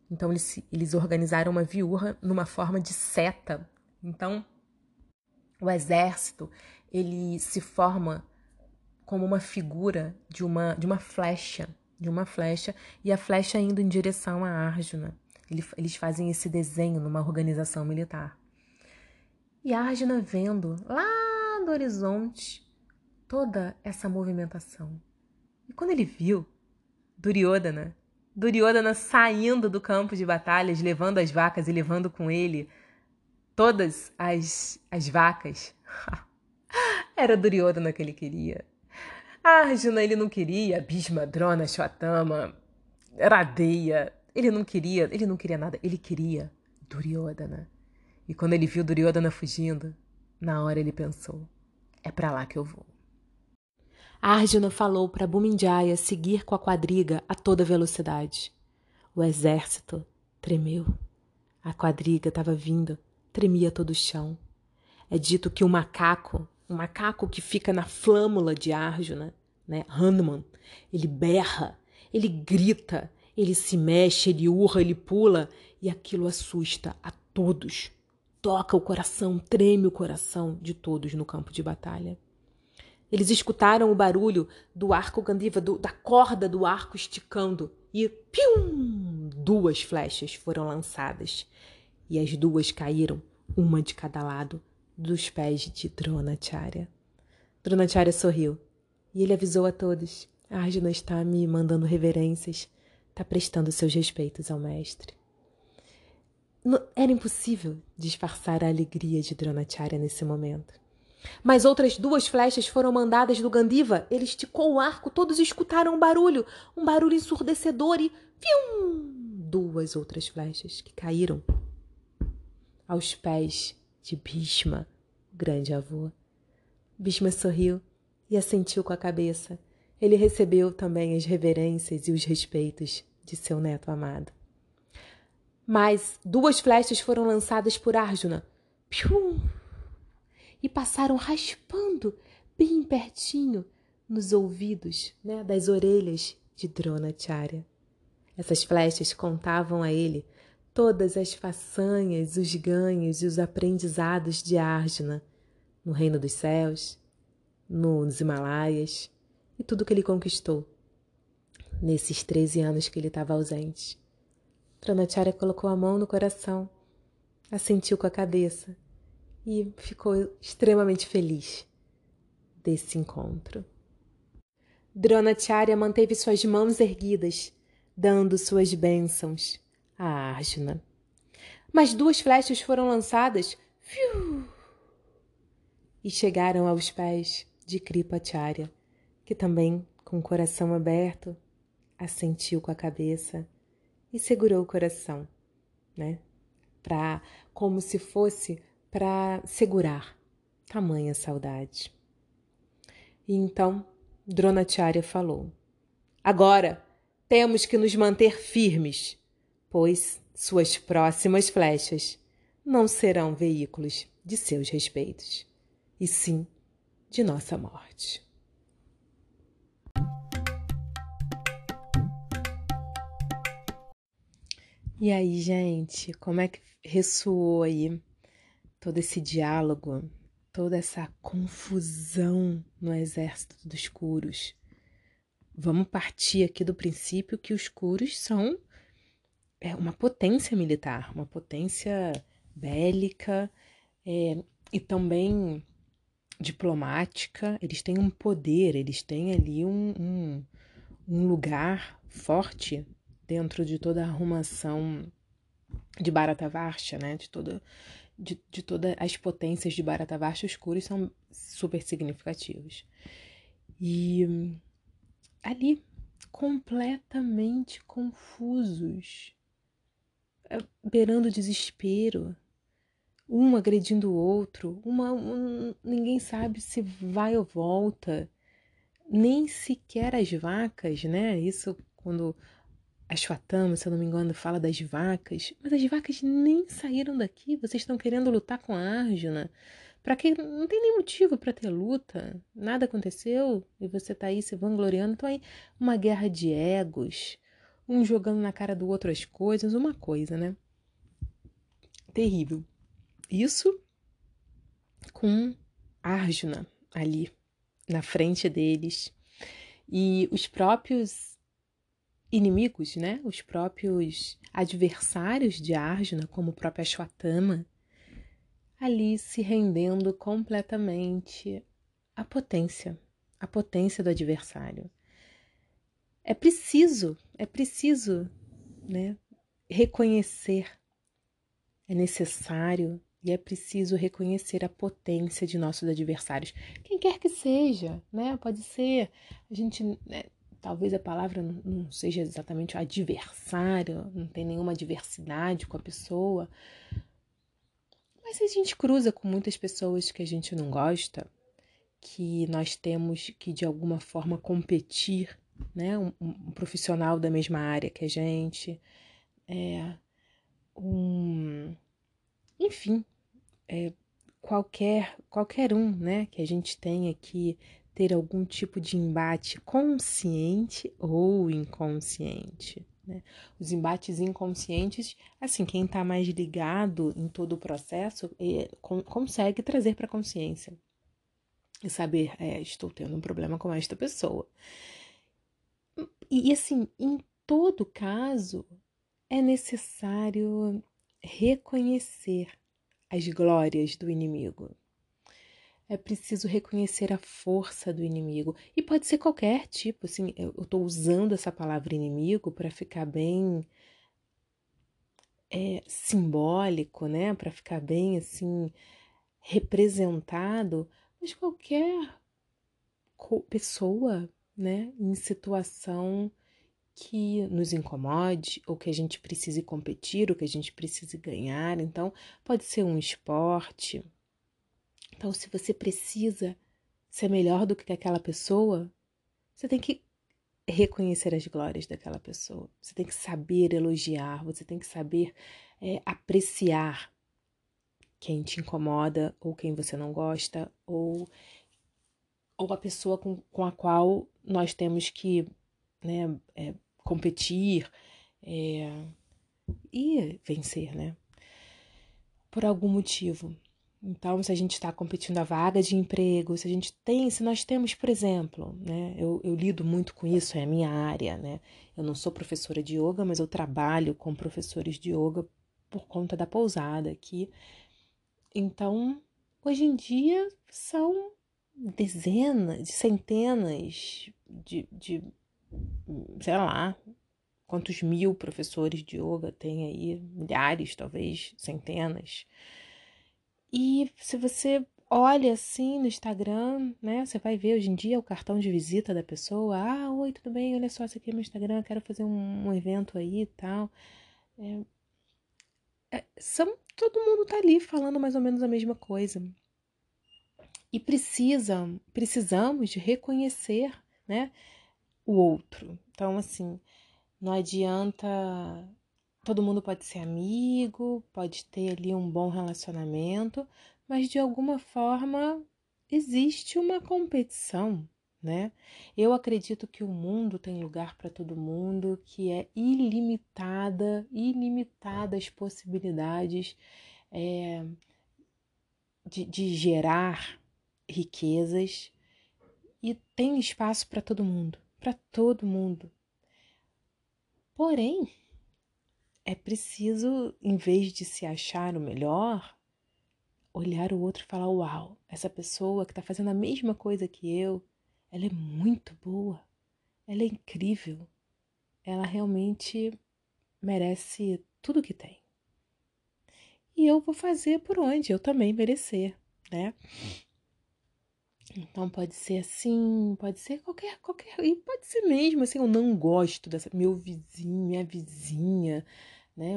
Então eles, eles organizaram uma viurra numa forma de seta. Então o exército ele se forma como uma figura de uma de uma flecha, de uma flecha e a flecha indo em direção a Arjuna. Eles fazem esse desenho numa organização militar. E Arjuna vendo lá do horizonte toda essa movimentação. E quando ele viu Duryodhana, Duryodhana saindo do campo de batalhas, levando as vacas e levando com ele todas as, as vacas. Era Duryodhana que ele queria. Arjuna ele não queria, Bhishma, Drona, Shwatama, Radeya, ele não queria, ele não queria nada, ele queria Duryodhana. E quando ele viu Duryodhana fugindo, na hora ele pensou: é para lá que eu vou. Arjuna falou para Bumindjaya seguir com a quadriga a toda velocidade. O exército tremeu. A quadriga estava vindo, tremia todo o chão. É dito que o macaco, um macaco que fica na flâmula de Arjuna, né, Hanuman, ele berra, ele grita, ele se mexe, ele urra, ele pula e aquilo assusta a todos. Toca o coração, treme o coração de todos no campo de batalha. Eles escutaram o barulho do arco Gandiva, do, da corda do arco esticando, e pium! Duas flechas foram lançadas, e as duas caíram, uma de cada lado, dos pés de Dronacharya. Dronacharya sorriu, e ele avisou a todos: Arjuna está me mandando reverências está prestando seus respeitos ao mestre. Era impossível disfarçar a alegria de Dronacharya nesse momento. Mas outras duas flechas foram mandadas do Gandiva. Ele esticou o arco, todos escutaram um barulho, um barulho ensurdecedor e. Fium! Duas outras flechas que caíram aos pés de Bhishma, o grande avô. Bhishma sorriu e assentiu com a cabeça. Ele recebeu também as reverências e os respeitos de seu neto amado. Mas duas flechas foram lançadas por Arjuna pium, e passaram raspando bem pertinho nos ouvidos né, das orelhas de Dronacharya. Essas flechas contavam a ele todas as façanhas, os ganhos e os aprendizados de Arjuna no reino dos céus, nos Himalaias e tudo que ele conquistou nesses 13 anos que ele estava ausente. Dronacharya colocou a mão no coração, assentiu com a cabeça e ficou extremamente feliz desse encontro. Dronacharya manteve suas mãos erguidas, dando suas bênçãos a Arjuna. Mas duas flechas foram lançadas fiu, e chegaram aos pés de Kripacharya, que também, com o coração aberto, assentiu com a cabeça e segurou o coração, né? Pra, como se fosse para segurar tamanha saudade. E então Dronacharya falou: Agora temos que nos manter firmes, pois suas próximas flechas não serão veículos de seus respeitos, e sim de nossa morte. E aí, gente, como é que ressoou aí todo esse diálogo, toda essa confusão no exército dos Curos? Vamos partir aqui do princípio que os Curos são é, uma potência militar, uma potência bélica é, e também diplomática. Eles têm um poder, eles têm ali um, um, um lugar forte dentro de toda a arrumação de Bharatavarsha, né? De toda, de, de todas as potências de Bharatavarsha, os Kuris são super significativos. E ali, completamente confusos, é, beirando desespero, um agredindo o outro, uma, um, ninguém sabe se vai ou volta, nem sequer as vacas, né? Isso quando Ashwatthama, se eu não me engano, fala das vacas, mas as vacas nem saíram daqui. Vocês estão querendo lutar com a Arjuna. Para que não tem nem motivo para ter luta. Nada aconteceu e você tá aí se vangloriando. Então aí uma guerra de egos, um jogando na cara do outro as coisas, uma coisa, né? Terrível. Isso com Arjuna ali na frente deles. E os próprios inimigos, né? Os próprios adversários de Arjuna, como o próprio Ashwatthama, ali se rendendo completamente à potência, à potência do adversário. É preciso, é preciso, né, reconhecer, é necessário e é preciso reconhecer a potência de nossos adversários, quem quer que seja, né? Pode ser a gente né, talvez a palavra não seja exatamente adversário, não tem nenhuma diversidade com a pessoa, mas a gente cruza com muitas pessoas que a gente não gosta, que nós temos que de alguma forma competir, né? Um, um profissional da mesma área que a gente, é, um, enfim, é, qualquer qualquer um, né? Que a gente tenha que ter algum tipo de embate consciente ou inconsciente. Né? Os embates inconscientes, assim, quem está mais ligado em todo o processo é, consegue trazer para a consciência e saber, é, estou tendo um problema com esta pessoa. E, assim, em todo caso, é necessário reconhecer as glórias do inimigo. É preciso reconhecer a força do inimigo. E pode ser qualquer tipo, assim, eu estou usando essa palavra inimigo para ficar bem é, simbólico, né? Para ficar bem assim representado, mas qualquer pessoa, né, em situação que nos incomode, ou que a gente precise competir, ou que a gente precise ganhar. Então, pode ser um esporte, então, se você precisa ser melhor do que aquela pessoa, você tem que reconhecer as glórias daquela pessoa. Você tem que saber elogiar, você tem que saber é, apreciar quem te incomoda ou quem você não gosta ou, ou a pessoa com, com a qual nós temos que né, é, competir é, e vencer, né? Por algum motivo. Então, se a gente está competindo a vaga de emprego, se a gente tem, se nós temos, por exemplo, né, eu, eu lido muito com isso, é a minha área, né? Eu não sou professora de yoga, mas eu trabalho com professores de yoga por conta da pousada aqui. Então, hoje em dia são dezenas, centenas de, de sei lá, quantos mil professores de yoga tem aí, milhares, talvez, centenas. E se você olha assim no Instagram, né? Você vai ver hoje em dia o cartão de visita da pessoa. Ah, oi, tudo bem? Olha só, esse aqui é meu Instagram, quero fazer um, um evento aí e tal. É, é, são, todo mundo tá ali falando mais ou menos a mesma coisa. E precisa, precisamos de reconhecer, né, o outro. Então, assim, não adianta todo mundo pode ser amigo, pode ter ali um bom relacionamento, mas de alguma forma existe uma competição, né? Eu acredito que o mundo tem lugar para todo mundo, que é ilimitada, ilimitada as possibilidades é, de, de gerar riquezas e tem espaço para todo mundo, para todo mundo. Porém, é preciso, em vez de se achar o melhor, olhar o outro e falar: Uau, essa pessoa que está fazendo a mesma coisa que eu, ela é muito boa, ela é incrível, ela realmente merece tudo que tem. E eu vou fazer por onde eu também merecer, né? Então pode ser assim, pode ser qualquer, qualquer, e pode ser mesmo assim, eu não gosto dessa meu vizinho, minha vizinha, né?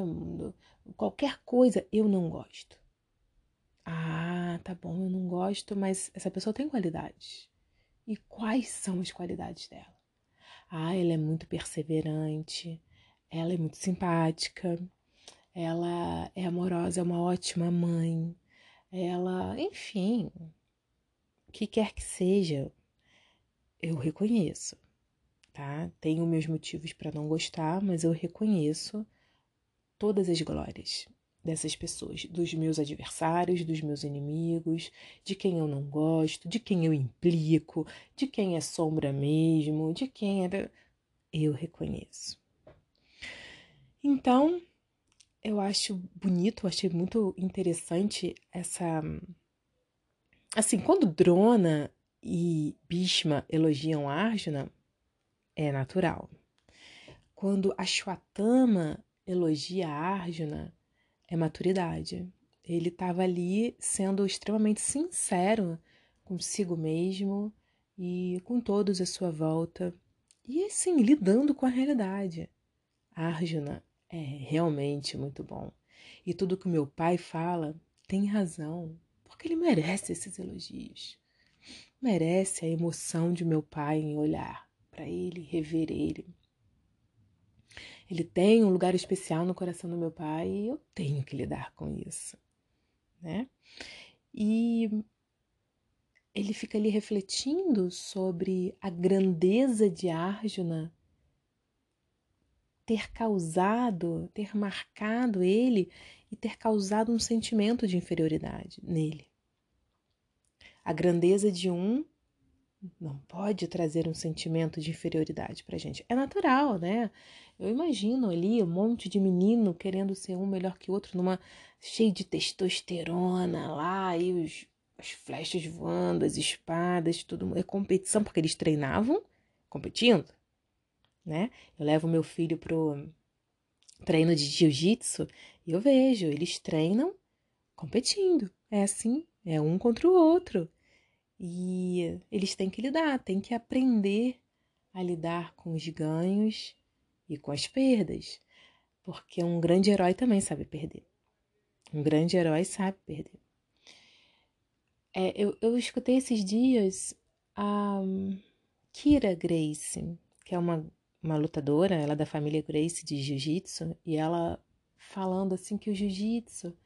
Qualquer coisa eu não gosto. Ah, tá bom, eu não gosto, mas essa pessoa tem qualidades. E quais são as qualidades dela? Ah, ela é muito perseverante, ela é muito simpática, ela é amorosa, é uma ótima mãe, ela, enfim, o que quer que seja, eu reconheço, tá? Tenho meus motivos para não gostar, mas eu reconheço todas as glórias dessas pessoas, dos meus adversários, dos meus inimigos, de quem eu não gosto, de quem eu implico, de quem é sombra mesmo, de quem é. Eu reconheço. Então, eu acho bonito, achei muito interessante essa. Assim, quando Drona e Bhishma elogiam Arjuna, é natural. Quando Ashwatthama elogia Arjuna é maturidade. Ele estava ali sendo extremamente sincero consigo mesmo e com todos à sua volta. E assim, lidando com a realidade. Arjuna é realmente muito bom. E tudo que meu pai fala tem razão, porque ele merece esses elogios. Merece a emoção de meu pai em olhar para ele, rever ele. Ele tem um lugar especial no coração do meu pai e eu tenho que lidar com isso, né? E ele fica ali refletindo sobre a grandeza de Arjuna ter causado, ter marcado ele e ter causado um sentimento de inferioridade nele. A grandeza de um não pode trazer um sentimento de inferioridade pra gente. É natural, né? Eu imagino ali um monte de menino querendo ser um melhor que o outro, numa cheio de testosterona lá, e os, as flechas voando, as espadas, tudo é competição, porque eles treinavam competindo, né? Eu levo meu filho pro treino de jiu-jitsu e eu vejo, eles treinam competindo. É assim, é um contra o outro. E eles têm que lidar, têm que aprender a lidar com os ganhos e com as perdas, porque um grande herói também sabe perder. Um grande herói sabe perder. É, eu, eu escutei esses dias a Kira Grace, que é uma, uma lutadora, ela é da família Grace de Jiu-Jitsu, e ela falando assim que o Jiu-Jitsu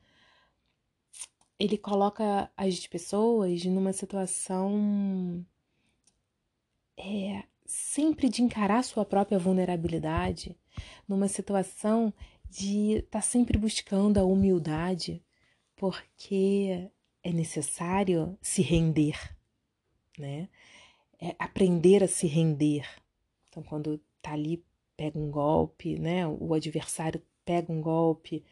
ele coloca as pessoas numa situação é, sempre de encarar sua própria vulnerabilidade, numa situação de estar tá sempre buscando a humildade, porque é necessário se render, né? É aprender a se render. Então, quando tá ali, pega um golpe, né? O adversário pega um golpe,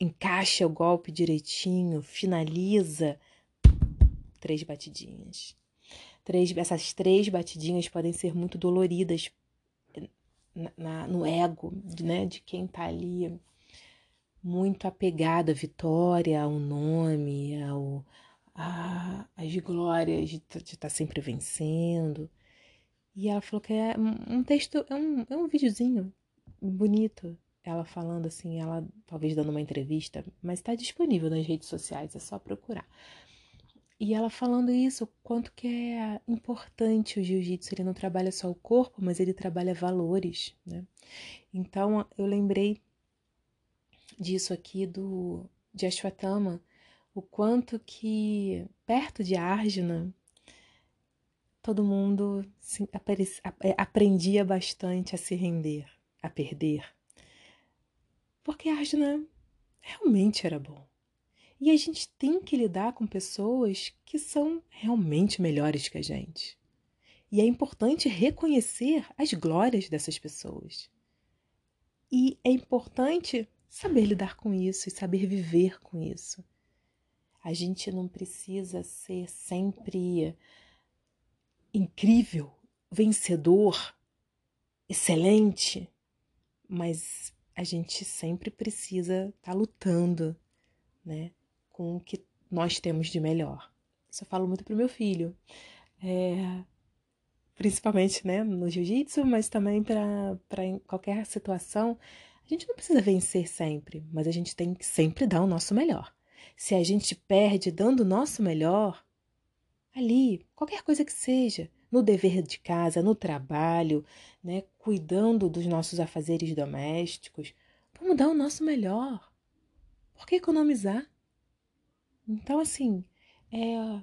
encaixa o golpe direitinho, finaliza três batidinhas. Três, essas três batidinhas podem ser muito doloridas na, na, no ego né, de quem está ali muito apegado à vitória, ao nome, ao, a, às glórias de estar tá sempre vencendo. E ela falou que é um texto, é um, é um videozinho bonito. Ela falando assim, ela talvez dando uma entrevista, mas está disponível nas redes sociais, é só procurar. E ela falando isso, quanto que é importante o jiu-jitsu, ele não trabalha só o corpo, mas ele trabalha valores, né? Então, eu lembrei disso aqui do de Ashwatthama, o quanto que perto de Arjuna todo mundo se, é, aprendia bastante a se render, a perder. Porque Arjuna realmente era bom. E a gente tem que lidar com pessoas que são realmente melhores que a gente. E é importante reconhecer as glórias dessas pessoas. E é importante saber lidar com isso e saber viver com isso. A gente não precisa ser sempre incrível, vencedor, excelente, mas a gente sempre precisa estar tá lutando, né? Com o que nós temos de melhor. Isso eu falo muito pro meu filho. É, principalmente né, no jiu-jitsu, mas também para qualquer situação. A gente não precisa vencer sempre, mas a gente tem que sempre dar o nosso melhor. Se a gente perde dando o nosso melhor, ali, qualquer coisa que seja, no dever de casa, no trabalho, né, cuidando dos nossos afazeres domésticos, vamos dar o nosso melhor. Por que economizar? Então, assim, é.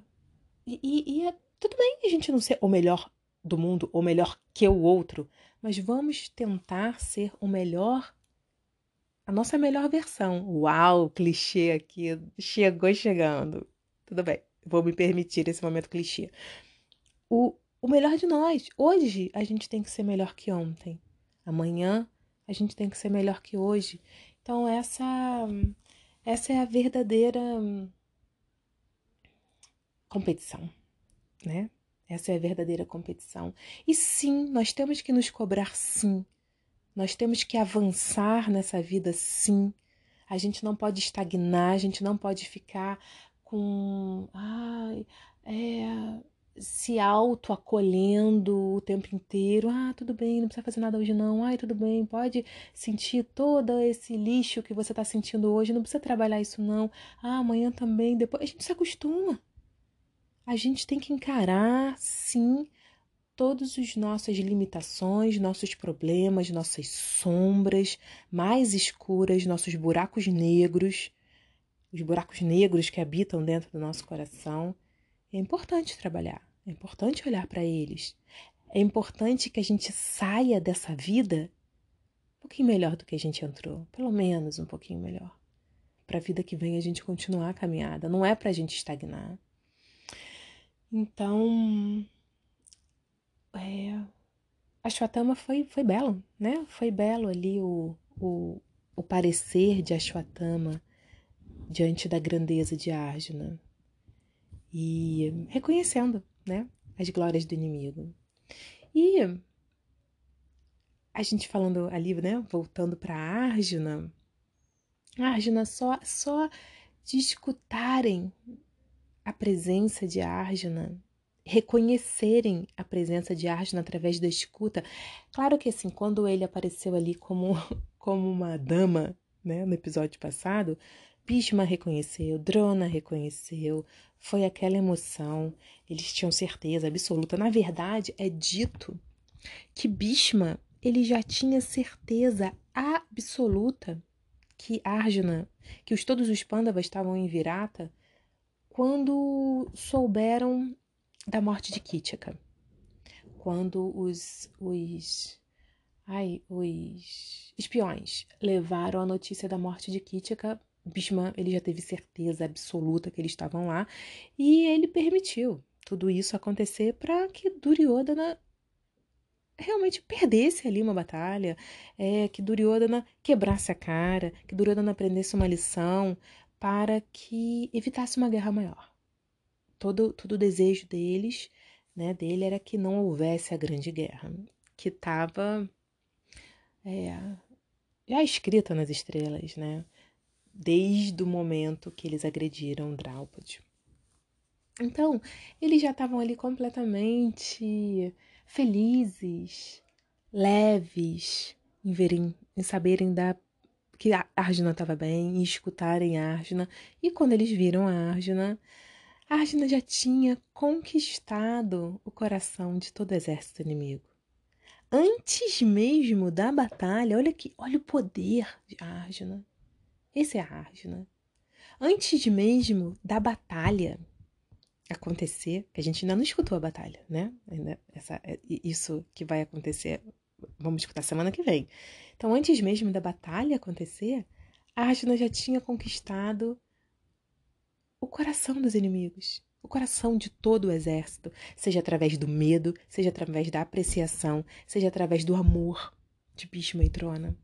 E, e é tudo bem a gente não ser o melhor do mundo, ou melhor que o outro, mas vamos tentar ser o melhor, a nossa melhor versão. Uau, clichê aqui, chegou chegando. Tudo bem, vou me permitir esse momento clichê. O, o melhor de nós. Hoje a gente tem que ser melhor que ontem. Amanhã a gente tem que ser melhor que hoje. Então essa essa é a verdadeira competição, né? Essa é a verdadeira competição. E sim, nós temos que nos cobrar sim. Nós temos que avançar nessa vida sim. A gente não pode estagnar, a gente não pode ficar com ai, é, se auto-acolhendo o tempo inteiro. Ah, tudo bem, não precisa fazer nada hoje não. Ai, tudo bem, pode sentir todo esse lixo que você está sentindo hoje, não precisa trabalhar isso não. Ah, amanhã também, depois. A gente se acostuma a gente tem que encarar, sim, todas as nossas limitações, nossos problemas, nossas sombras mais escuras, nossos buracos negros, os buracos negros que habitam dentro do nosso coração. É importante trabalhar, é importante olhar para eles. É importante que a gente saia dessa vida um pouquinho melhor do que a gente entrou, pelo menos um pouquinho melhor. Para a vida que vem a gente continuar a caminhada, não é para a gente estagnar. Então, é, a Ashwatthama foi, foi belo, né? Foi belo ali o, o, o parecer de Ashwatthama diante da grandeza de Arjuna e reconhecendo, né, as glórias do inimigo. E a gente falando ali, né, voltando para Arjuna, Arjuna só só de escutarem a presença de Arjuna, reconhecerem a presença de Arjuna através da escuta. Claro que assim, quando ele apareceu ali como, como uma dama, né, no episódio passado, Bhishma reconheceu, Drona reconheceu, foi aquela emoção, eles tinham certeza absoluta. Na verdade, é dito que Bhishma, ele já tinha certeza absoluta que Arjuna, que os, todos os Pandavas estavam em Virata, quando souberam da morte de Kitchaka, quando os, os, ai, os espiões levaram a notícia da morte de Kitchaka Bhishma, ele já teve certeza absoluta que eles estavam lá e ele permitiu tudo isso acontecer para que Duryodhana realmente perdesse ali uma batalha, é, que Duryodhana quebrasse a cara, que Duryodhana aprendesse uma lição para que evitasse uma guerra maior. Todo, todo o desejo deles, né, dele era que não houvesse a grande guerra, que estava é, já escrita nas estrelas, né, desde o momento que eles agrediram Draupadi. Então, eles já estavam ali completamente felizes, leves, em verem, em saberem da que a Arjuna estava bem, em escutarem a Arjuna. E quando eles viram a Arjuna, a Arjuna já tinha conquistado o coração de todo o exército inimigo. Antes mesmo da batalha, olha que, olha o poder de Arjuna. Esse é a Arjuna. Antes mesmo da batalha, acontecer, que a gente ainda não escutou a batalha, né? Ainda essa, é, isso que vai acontecer, vamos escutar semana que vem. Então, antes mesmo da batalha acontecer, Arjuna já tinha conquistado o coração dos inimigos, o coração de todo o exército, seja através do medo, seja através da apreciação, seja através do amor de Bhishma e Drona.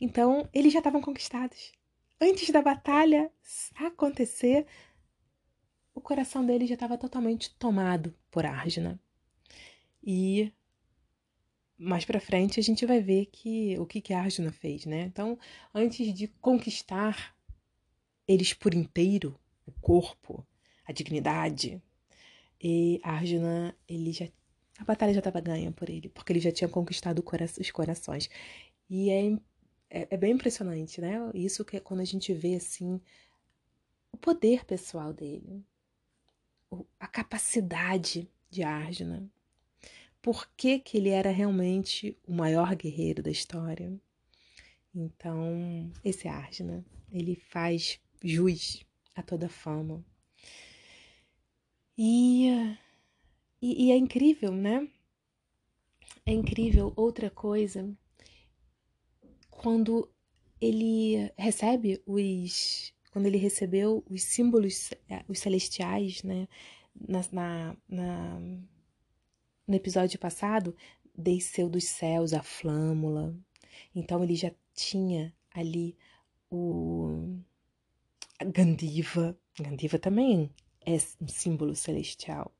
Então, eles já estavam conquistados. Antes da batalha acontecer, o coração dele já estava totalmente tomado por Arjuna. E mais para frente a gente vai ver que o que que Arjuna fez, né? Então, antes de conquistar eles por inteiro, o corpo, a dignidade, e Arjuna, ele já a batalha já estava ganha por ele, porque ele já tinha conquistado os corações. E é, é, é, bem impressionante, né? Isso que é quando a gente vê assim o poder pessoal dele, a capacidade de Arjuna. Por que, que ele era realmente o maior guerreiro da história? Então, esse Arjuna, ele faz jus a toda fama. E, e, e é incrível, né? É incrível outra coisa quando ele recebe os quando ele recebeu os símbolos, é, os celestiais, né? Na, na, na, no episódio passado, desceu dos céus a flâmula. Então ele já tinha ali o a Gandiva. Gandiva também é um símbolo celestial.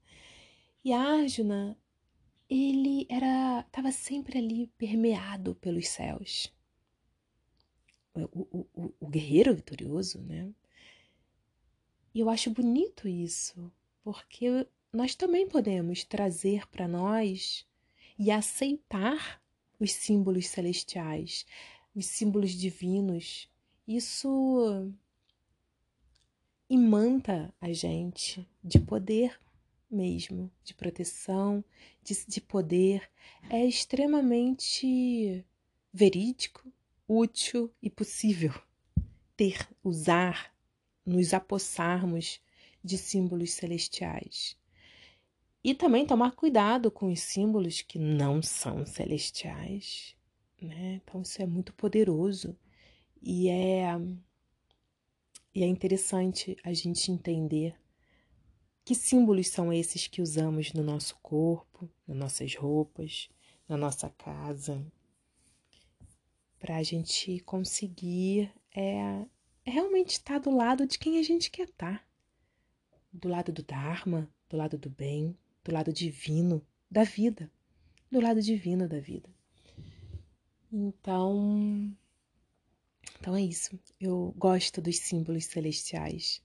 E a Arjuna, ele era estava sempre ali permeado pelos céus o, o, o guerreiro vitorioso, né? E eu acho bonito isso, porque nós também podemos trazer para nós e aceitar os símbolos celestiais, os símbolos divinos. Isso imanta a gente de poder mesmo, de proteção, de, de poder. É extremamente verídico, útil e possível ter, usar, nos apossarmos de símbolos celestiais. E também tomar cuidado com os símbolos que não são celestiais. Né? Então, isso é muito poderoso e é, e é interessante a gente entender que símbolos são esses que usamos no nosso corpo, nas nossas roupas, na nossa casa, para a gente conseguir é, realmente estar do lado de quem a gente quer estar. Do lado do Dharma, do lado do bem, do lado divino da vida. Do lado divino da vida. Então, então é isso. Eu gosto dos símbolos celestiais.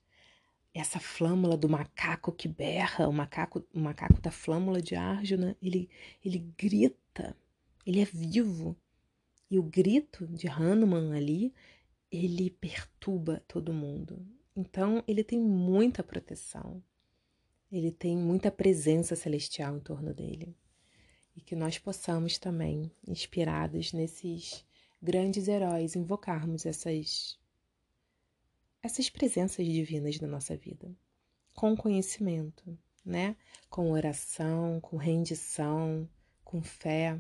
Essa flâmula do macaco que berra, o macaco, o macaco da flâmula de Arjuna, ele, ele grita, ele é vivo, e o grito de Hanuman ali, ele perturba todo mundo. Então, ele tem muita proteção. Ele tem muita presença celestial em torno dele. E que nós possamos também, inspirados nesses grandes heróis, invocarmos essas essas presenças divinas na nossa vida, com conhecimento, né? Com oração, com rendição, com fé,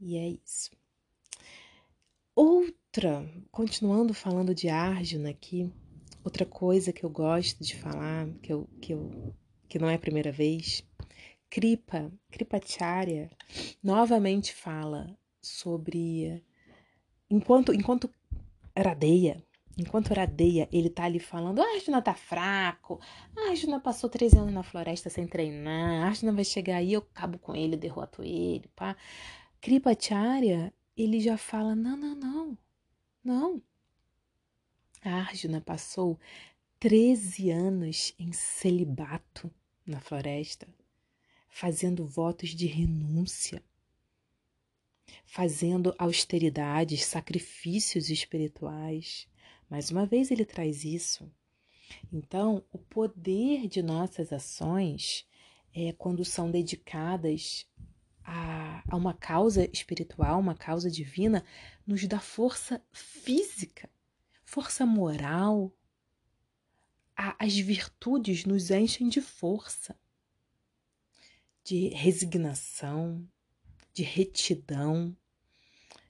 e é isso. outra, continuando falando de Arjuna aqui, outra coisa que eu gosto de falar, que, eu, que, eu, que não é a primeira vez, Kripa, Kripacharya, novamente fala sobre enquanto enquanto Radeia, enquanto Radeia, ele tá ali falando, ah, Arjuna tá fraco, ah, Arjuna passou 13 anos na floresta sem treinar, Arjuna vai chegar aí, eu cabo com ele, derroto ele, pá. Kripacharya, ele já fala, não, não, não, não. A Arjuna passou 13 anos em celibato na floresta, fazendo votos de renúncia, fazendo austeridades, sacrifícios espirituais. Mais uma vez ele traz isso. Então, o poder de nossas ações é quando são dedicadas a, a uma causa espiritual, uma causa divina, nos dá força física, força moral. As virtudes nos enchem de força, de resignação, de retidão,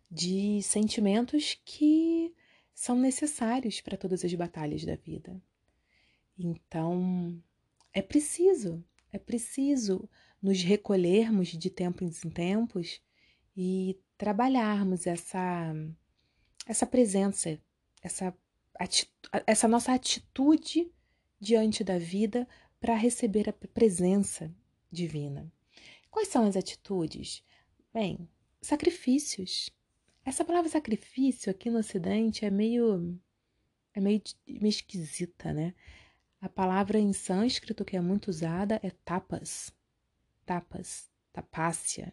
de sentimentos que são necessários para todas as batalhas da vida. Então, é preciso, é preciso nos recolhermos de tempos em tempos e trabalharmos essa essa presença, essa essa nossa atitude diante da vida para receber a presença divina. Quais são as atitudes? Bem, sacrifícios. Essa palavra sacrifício aqui no Ocidente é meio é meio, meio esquisita, né? A palavra em sânscrito que é muito usada é tapas tapas, tapácia,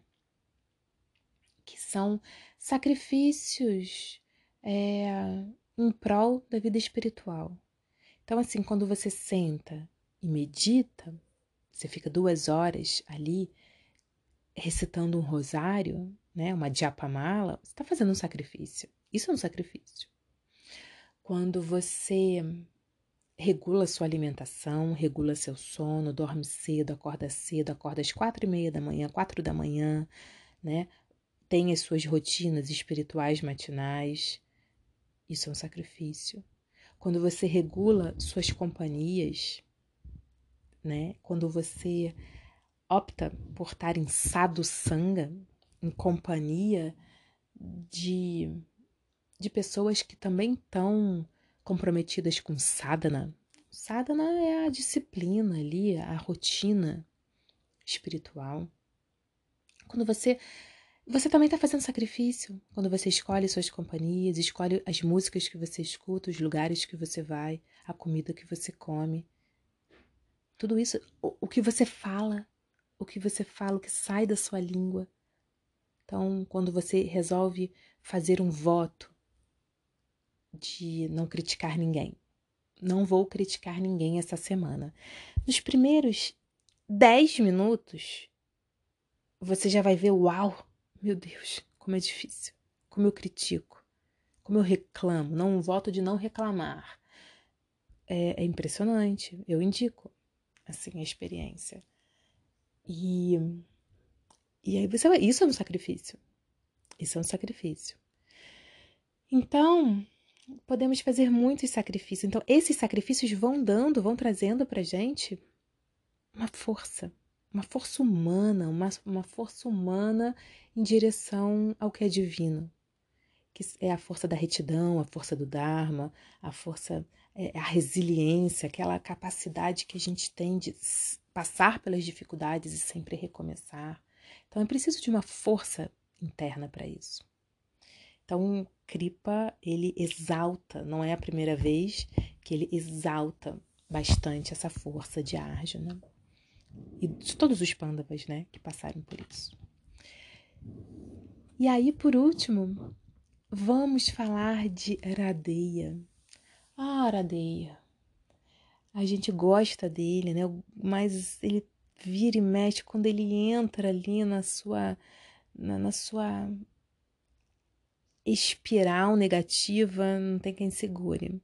que são sacrifícios é, em prol da vida espiritual. Então, assim, quando você senta e medita, você fica duas horas ali recitando um rosário, né, uma diapamala, você está fazendo um sacrifício. Isso é um sacrifício. Quando você regula sua alimentação, regula seu sono, dorme cedo, acorda cedo, acorda às quatro e meia da manhã, quatro da manhã, né? Tem as suas rotinas espirituais matinais. Isso é um sacrifício. Quando você regula suas companhias, né? Quando você opta por estar em sadhu sanga, em companhia de, de pessoas que também estão comprometidas com sadhana. Sadhana é a disciplina ali, a rotina espiritual. Quando você você também está fazendo sacrifício quando você escolhe suas companhias, escolhe as músicas que você escuta, os lugares que você vai, a comida que você come. Tudo isso, o, o que você fala, o que você fala, o que sai da sua língua. Então, quando você resolve fazer um voto, de não criticar ninguém. Não vou criticar ninguém essa semana. Nos primeiros 10 minutos, você já vai ver: uau, meu Deus, como é difícil, como eu critico, como eu reclamo. Não voto de não reclamar. É, é impressionante, eu indico assim a experiência. E, e aí você vai. Isso é um sacrifício. Isso é um sacrifício. Então, podemos fazer muitos sacrifícios. Então, esses sacrifícios vão dando, vão trazendo para gente uma força, uma força humana, uma, uma força humana em direção ao que é divino, que é a força da retidão, a força do Dharma, a força, é, a resiliência, aquela capacidade que a gente tem de passar pelas dificuldades e sempre recomeçar. Então, é preciso de uma força interna para isso. Então, Kripa, ele exalta, não é a primeira vez que ele exalta bastante essa força de Arjuna e de todos os Pandavas, né, que passaram por isso. E aí, por último, vamos falar de Radeia. Ah, Radeia. A gente gosta dele, né? Mas ele vira e mexe quando ele entra ali na sua na, na sua espiral negativa, não tem quem segure.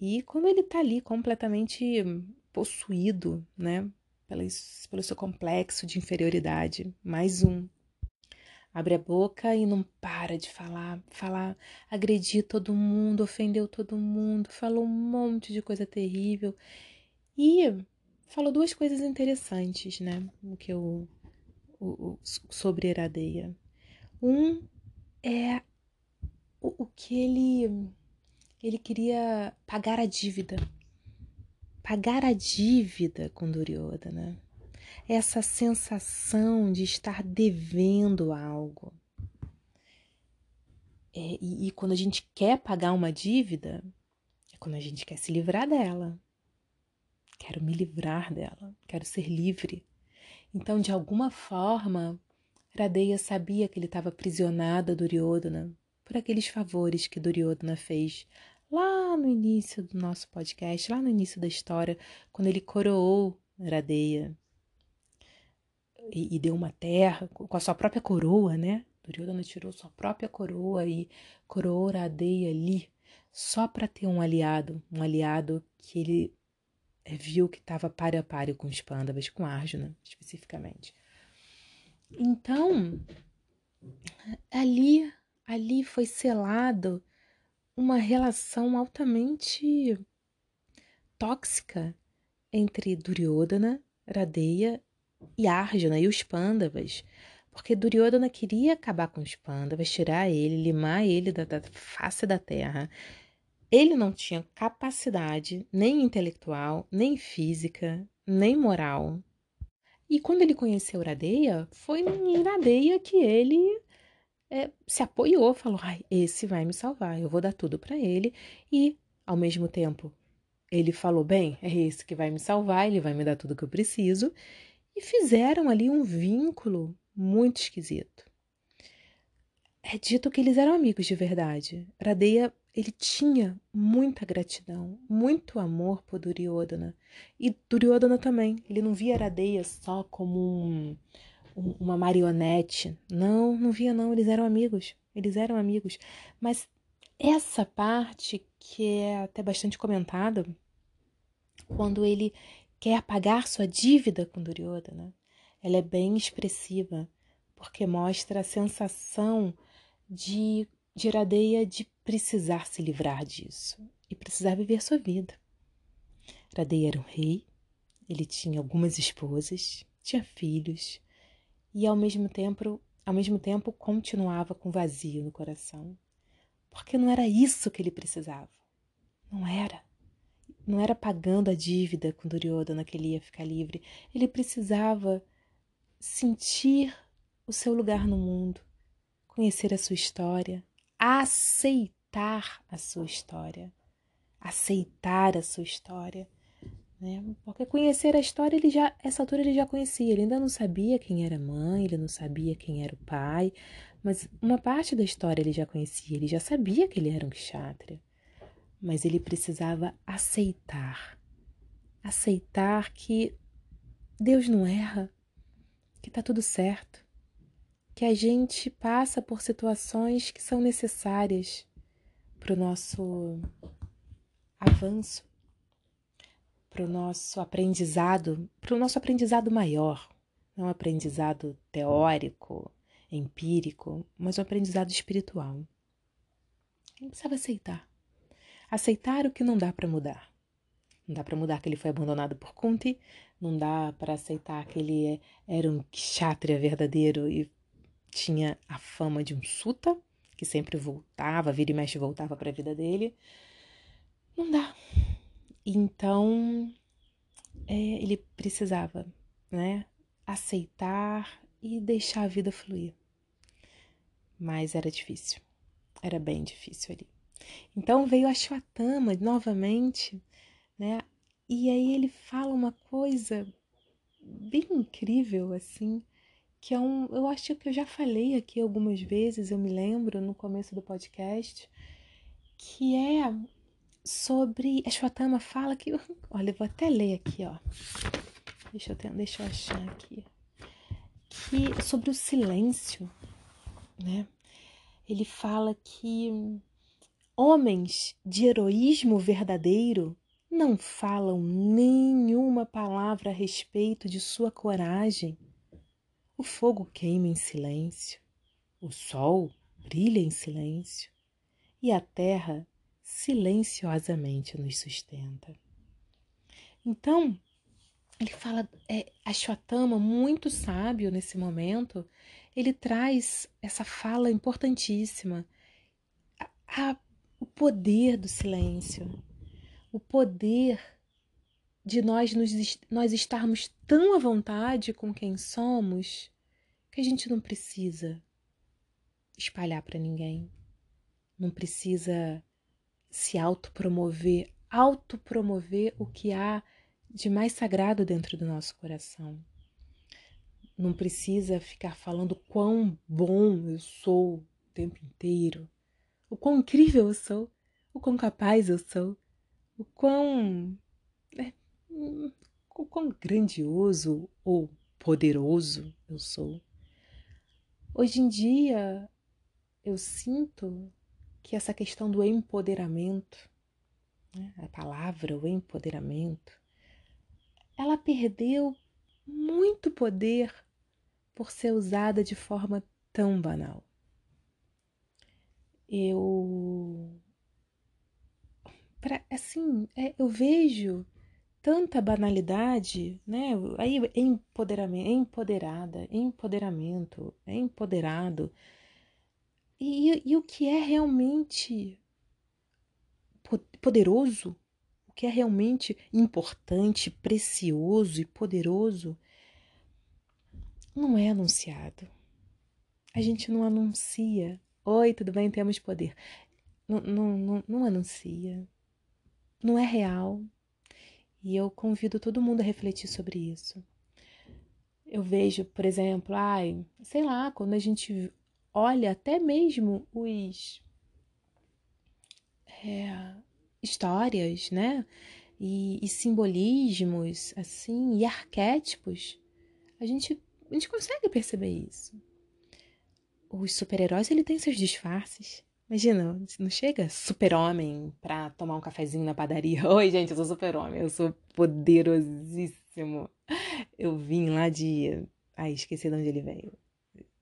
E quando ele tá ali completamente possuído, né, pelo, seu complexo de inferioridade, mais um. abre a boca e não para de falar, falar, agredir todo mundo, ofendeu todo mundo, falou um monte de coisa terrível e falou duas coisas interessantes, né? O que eu o, o, sobre Iradeia. Um é o, o que ele ele queria pagar a dívida. Pagar a dívida com Duryodhana. Essa sensação de estar devendo algo. É, e, e quando a gente quer pagar uma dívida, é quando a gente quer se livrar dela. Quero me livrar dela, quero ser livre. Então, de alguma forma, Radeya sabia que ele estava aprisionado a Duryodhana por aqueles favores que Duryodhana fez lá no início do nosso podcast, lá no início da história, quando ele coroou Radeya e, e deu uma terra com a sua própria coroa, né? Duryodhana tirou sua própria coroa e coroou Radeya ali só para ter um aliado, um aliado que ele viu que estava páreo a páreo com os pândavas, com Arjuna especificamente. Então, ali ali foi selado uma relação altamente tóxica entre Duryodhana, Radeya e Arjuna e os Pandavas, porque Duryodhana queria acabar com os Pandavas, tirar ele, limar ele da, da face da terra. Ele não tinha capacidade nem intelectual, nem física, nem moral. E quando ele conheceu Radeya, foi em Radeya que ele é, se apoiou, falou: Ai, esse vai me salvar, eu vou dar tudo para ele. E, ao mesmo tempo, ele falou: Bem, é esse que vai me salvar, ele vai me dar tudo que eu preciso. E fizeram ali um vínculo muito esquisito. É dito que eles eram amigos de verdade. Radeia, ele tinha muita gratidão, muito amor por Duryodhana. E Duryodhana também. Ele não via Radeia só como um, uma marionete. Não, não via não, eles eram amigos. Eles eram amigos. Mas essa parte que é até bastante comentada, quando ele quer pagar sua dívida com Duryodhana, ela é bem expressiva, porque mostra a sensação de, de de precisar se livrar disso e precisar viver sua vida. Iradeia era um rei, ele tinha algumas esposas, tinha filhos, e ao mesmo tempo, ao mesmo tempo continuava com vazio no coração. Porque não era isso que ele precisava. Não era. Não era pagando a dívida com Duryodhana que ele ia ficar livre. Ele precisava sentir o seu lugar no mundo, conhecer a sua história, aceitar a sua história, aceitar a sua história né? Porque conhecer a história, ele já, essa altura ele já conhecia, ele ainda não sabia quem era a mãe, ele não sabia quem era o pai, mas uma parte da história ele já conhecia, ele já sabia que ele era um kshatriya, mas ele precisava aceitar, aceitar que Deus não erra, que tá tudo certo, que a gente passa por situações que são necessárias para o nosso avanço para o nosso aprendizado, para o nosso aprendizado maior, não um aprendizado teórico, empírico, mas um aprendizado espiritual. Ele precisava aceitar. Aceitar o que não dá para mudar. Não dá para mudar que ele foi abandonado por Kunti, não dá para aceitar que ele era um kshatriya verdadeiro e tinha a fama de um suta, que sempre voltava, vira e mexe voltava para a vida dele. Não dá. Então, é, ele precisava, né, aceitar e deixar a vida fluir. Mas era difícil, era bem difícil ali. Então veio a Shwatama novamente, né? E aí ele fala uma coisa bem incrível, assim, que é um. Eu acho que eu já falei aqui algumas vezes, eu me lembro no começo do podcast, que é sobre. A Shwatama fala que. Olha, eu vou até ler aqui, ó. Deixa eu, deixa eu achar aqui. Que sobre o silêncio, né? Ele fala que homens de heroísmo verdadeiro não falam nenhuma palavra a respeito de sua coragem. O fogo queima em silêncio. O sol brilha em silêncio e a terra silenciosamente nos sustenta. Então, ele fala, é, Ashwatthama, muito sábio nesse momento, ele traz essa fala importantíssima, a, a, o poder do silêncio, o poder de nós, nos, nós estarmos tão à vontade com quem somos que a gente não precisa espalhar para ninguém, não precisa se autopromover, autopromover o que há de mais sagrado dentro do nosso coração. Não precisa ficar falando quão bom eu sou o tempo inteiro, o quão incrível eu sou, o quão capaz eu sou, o quão. É, o quão grandioso ou poderoso eu sou. Hoje em dia, eu sinto que essa questão do empoderamento, né, a palavra, o empoderamento, ela perdeu muito poder por ser usada de forma tão banal. Eu. Pra, assim, é, eu vejo tanta banalidade, né? Aí, empoderamento, empoderada, empoderamento, empoderado. E, e o que é realmente poderoso que é realmente importante, precioso e poderoso, não é anunciado. A gente não anuncia. Oi, tudo bem? Temos poder. Não, não, não, não anuncia. Não é real. E eu convido todo mundo a refletir sobre isso. Eu vejo, por exemplo, ai, sei lá, quando a gente olha até mesmo os. É, histórias, né? E, e, simbolismos, assim, e arquétipos, a gente, a gente consegue perceber isso. Os super-heróis, ele tem seus disfarces. Imagina, não chega super-homem pra tomar um cafezinho na padaria. Oi, gente, eu sou super-homem, eu sou poderosíssimo. Eu vim lá de. Ai, esqueci de onde ele veio.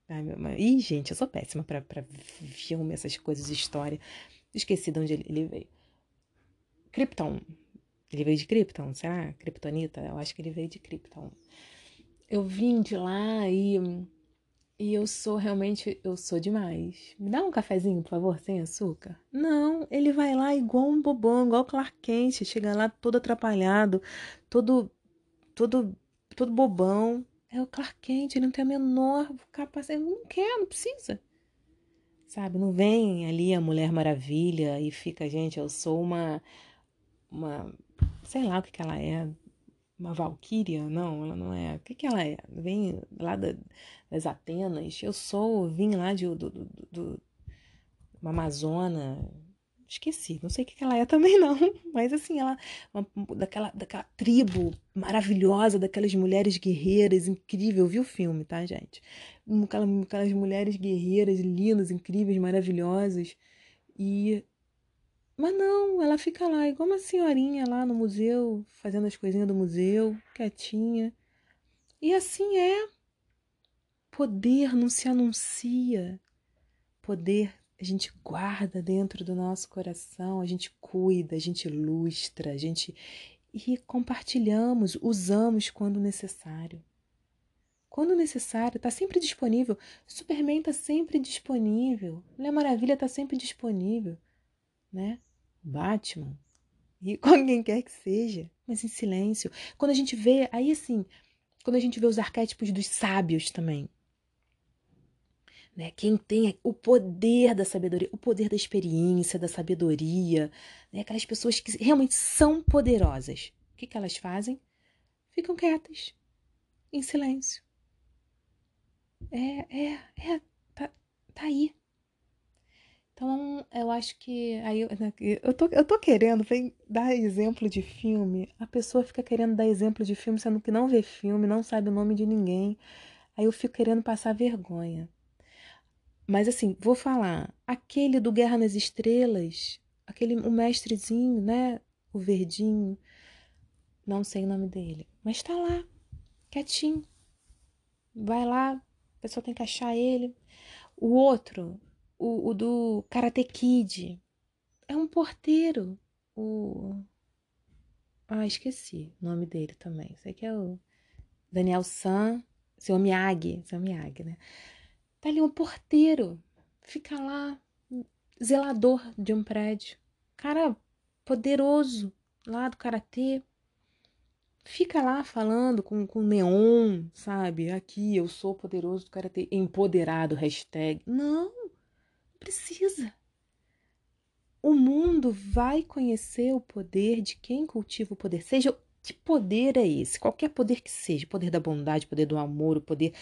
Ai, meu... Ih, gente, eu sou péssima pra, pra filme, essas coisas, história. Esqueci de onde ele, veio. Krypton. Ele veio de Krypton, será? Kryptonita? Eu acho que ele veio de Krypton. Eu vim de lá e e eu sou realmente, eu sou demais. Me dá um cafezinho, por favor, sem açúcar? Não, ele vai lá igual um bobão, igual Clark Kent, chega lá todo atrapalhado, todo todo todo bobão. É o Clark Kent, ele não tem a menor capacidade, não quer, não precisa. Sabe, não vem ali a Mulher Maravilha e fica, gente, eu sou uma uma, sei lá o que, que ela é, uma valquíria? Não, ela não é. O que, que ela é? Vem lá da, das Atenas. Eu sou, vim lá de, do, do, do uma Amazona. Esqueci, não sei o que, ela é também, não. Mas assim, ela uma, daquela, daquela tribo maravilhosa, daquelas mulheres guerreiras, incrível. Viu o filme, tá, gente? Aquelas, aquelas mulheres guerreiras, lindas, incríveis, maravilhosas. E mas não, ela fica lá, igual uma senhorinha lá no museu, fazendo as coisinhas do museu, quietinha. E assim é. Poder não se anuncia. Poder a gente guarda dentro do nosso coração, a gente cuida, a gente lustra, a gente. E compartilhamos, usamos quando necessário. Quando necessário, está sempre disponível. Superman está sempre disponível. Mulher Maravilha está sempre disponível né? Batman e com quem quer que seja, mas em silêncio. Quando a gente vê, aí assim, quando a gente vê os arquétipos dos sábios também, né? Quem tem o poder da sabedoria, o poder da experiência, da sabedoria, né? Aquelas pessoas que realmente são poderosas. O que, que elas fazem? Ficam quietas, em silêncio. É, é, é, tá, tá aí. Então, eu acho que. Aí, né, eu, tô, eu tô querendo dar exemplo de filme. A pessoa fica querendo dar exemplo de filme, sendo que não vê filme, não sabe o nome de ninguém. Aí eu fico querendo passar vergonha. Mas assim, vou falar. Aquele do Guerra nas Estrelas, aquele, o mestrezinho, né? O verdinho. Não sei o nome dele. Mas tá lá, quietinho. Vai lá, a pessoa tem que achar ele. O outro, o, o do Karate Kid, é um porteiro. O. Ah, esqueci o nome dele também. Sei que é o Daniel San, seu Miyagi, seu Miyagi, né? Tá ali um porteiro, fica lá, zelador de um prédio. Cara poderoso lá do karatê. Fica lá falando com, com neon, sabe? Aqui eu sou poderoso do karatê, empoderado, hashtag. Não, não precisa. O mundo vai conhecer o poder de quem cultiva o poder, seja que poder é esse? Qualquer poder que seja, o poder da bondade, o poder do amor, o poder,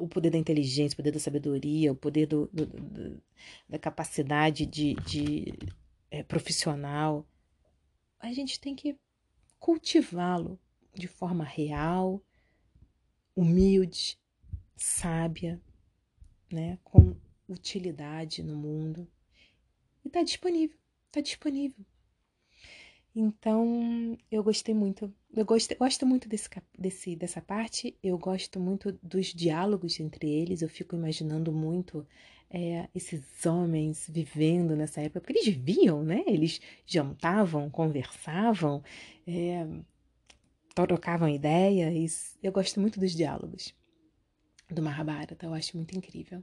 o poder da inteligência, o poder da sabedoria, o poder do, do, do da capacidade de, de é, profissional, a gente tem que cultivá-lo de forma real, humilde, sábia, né, com utilidade no mundo. E está disponível, está disponível. Então, eu gostei muito. Eu gosto, gosto muito desse, desse, dessa parte. Eu gosto muito dos diálogos entre eles. Eu fico imaginando muito é, esses homens vivendo nessa época, porque eles viviam, né? Eles jantavam, conversavam, é, trocavam ideias. Eu gosto muito dos diálogos do Mahabharata. Eu acho muito incrível.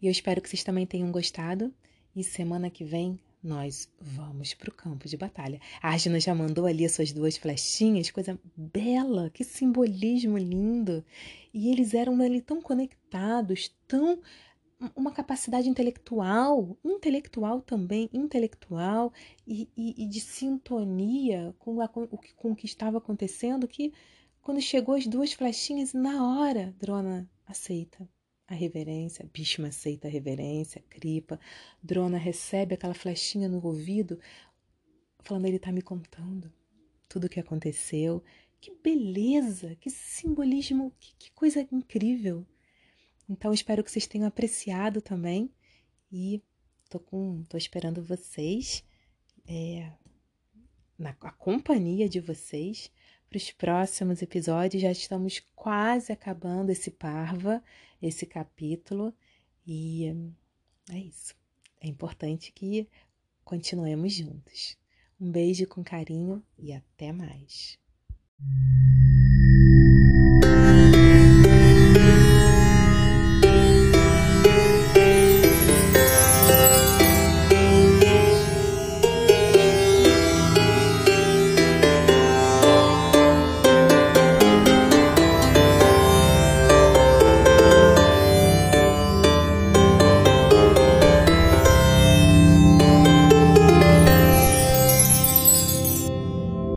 E eu espero que vocês também tenham gostado. E semana que vem nós vamos para o campo de batalha. A Arjuna já mandou ali as suas duas flechinhas, coisa bela, que simbolismo lindo. E eles eram ali tão conectados, tão uma capacidade intelectual, intelectual também, intelectual e, e, e de sintonia com, a, com, com o que estava acontecendo, que quando chegou as duas flechinhas, na hora, Drona aceita a reverência, Bhishma aceita a reverência, Kripa, Drona recebe aquela flechinha no ouvido, falando, ele está me contando tudo o que aconteceu. Que beleza, que simbolismo, que, que coisa incrível. Então, espero que vocês tenham apreciado também e tô, com, tô esperando vocês, é, na a companhia de vocês, para os próximos episódios. Já estamos quase acabando esse Parva, esse capítulo, e é isso. É importante que continuemos juntos. Um beijo com carinho e até mais.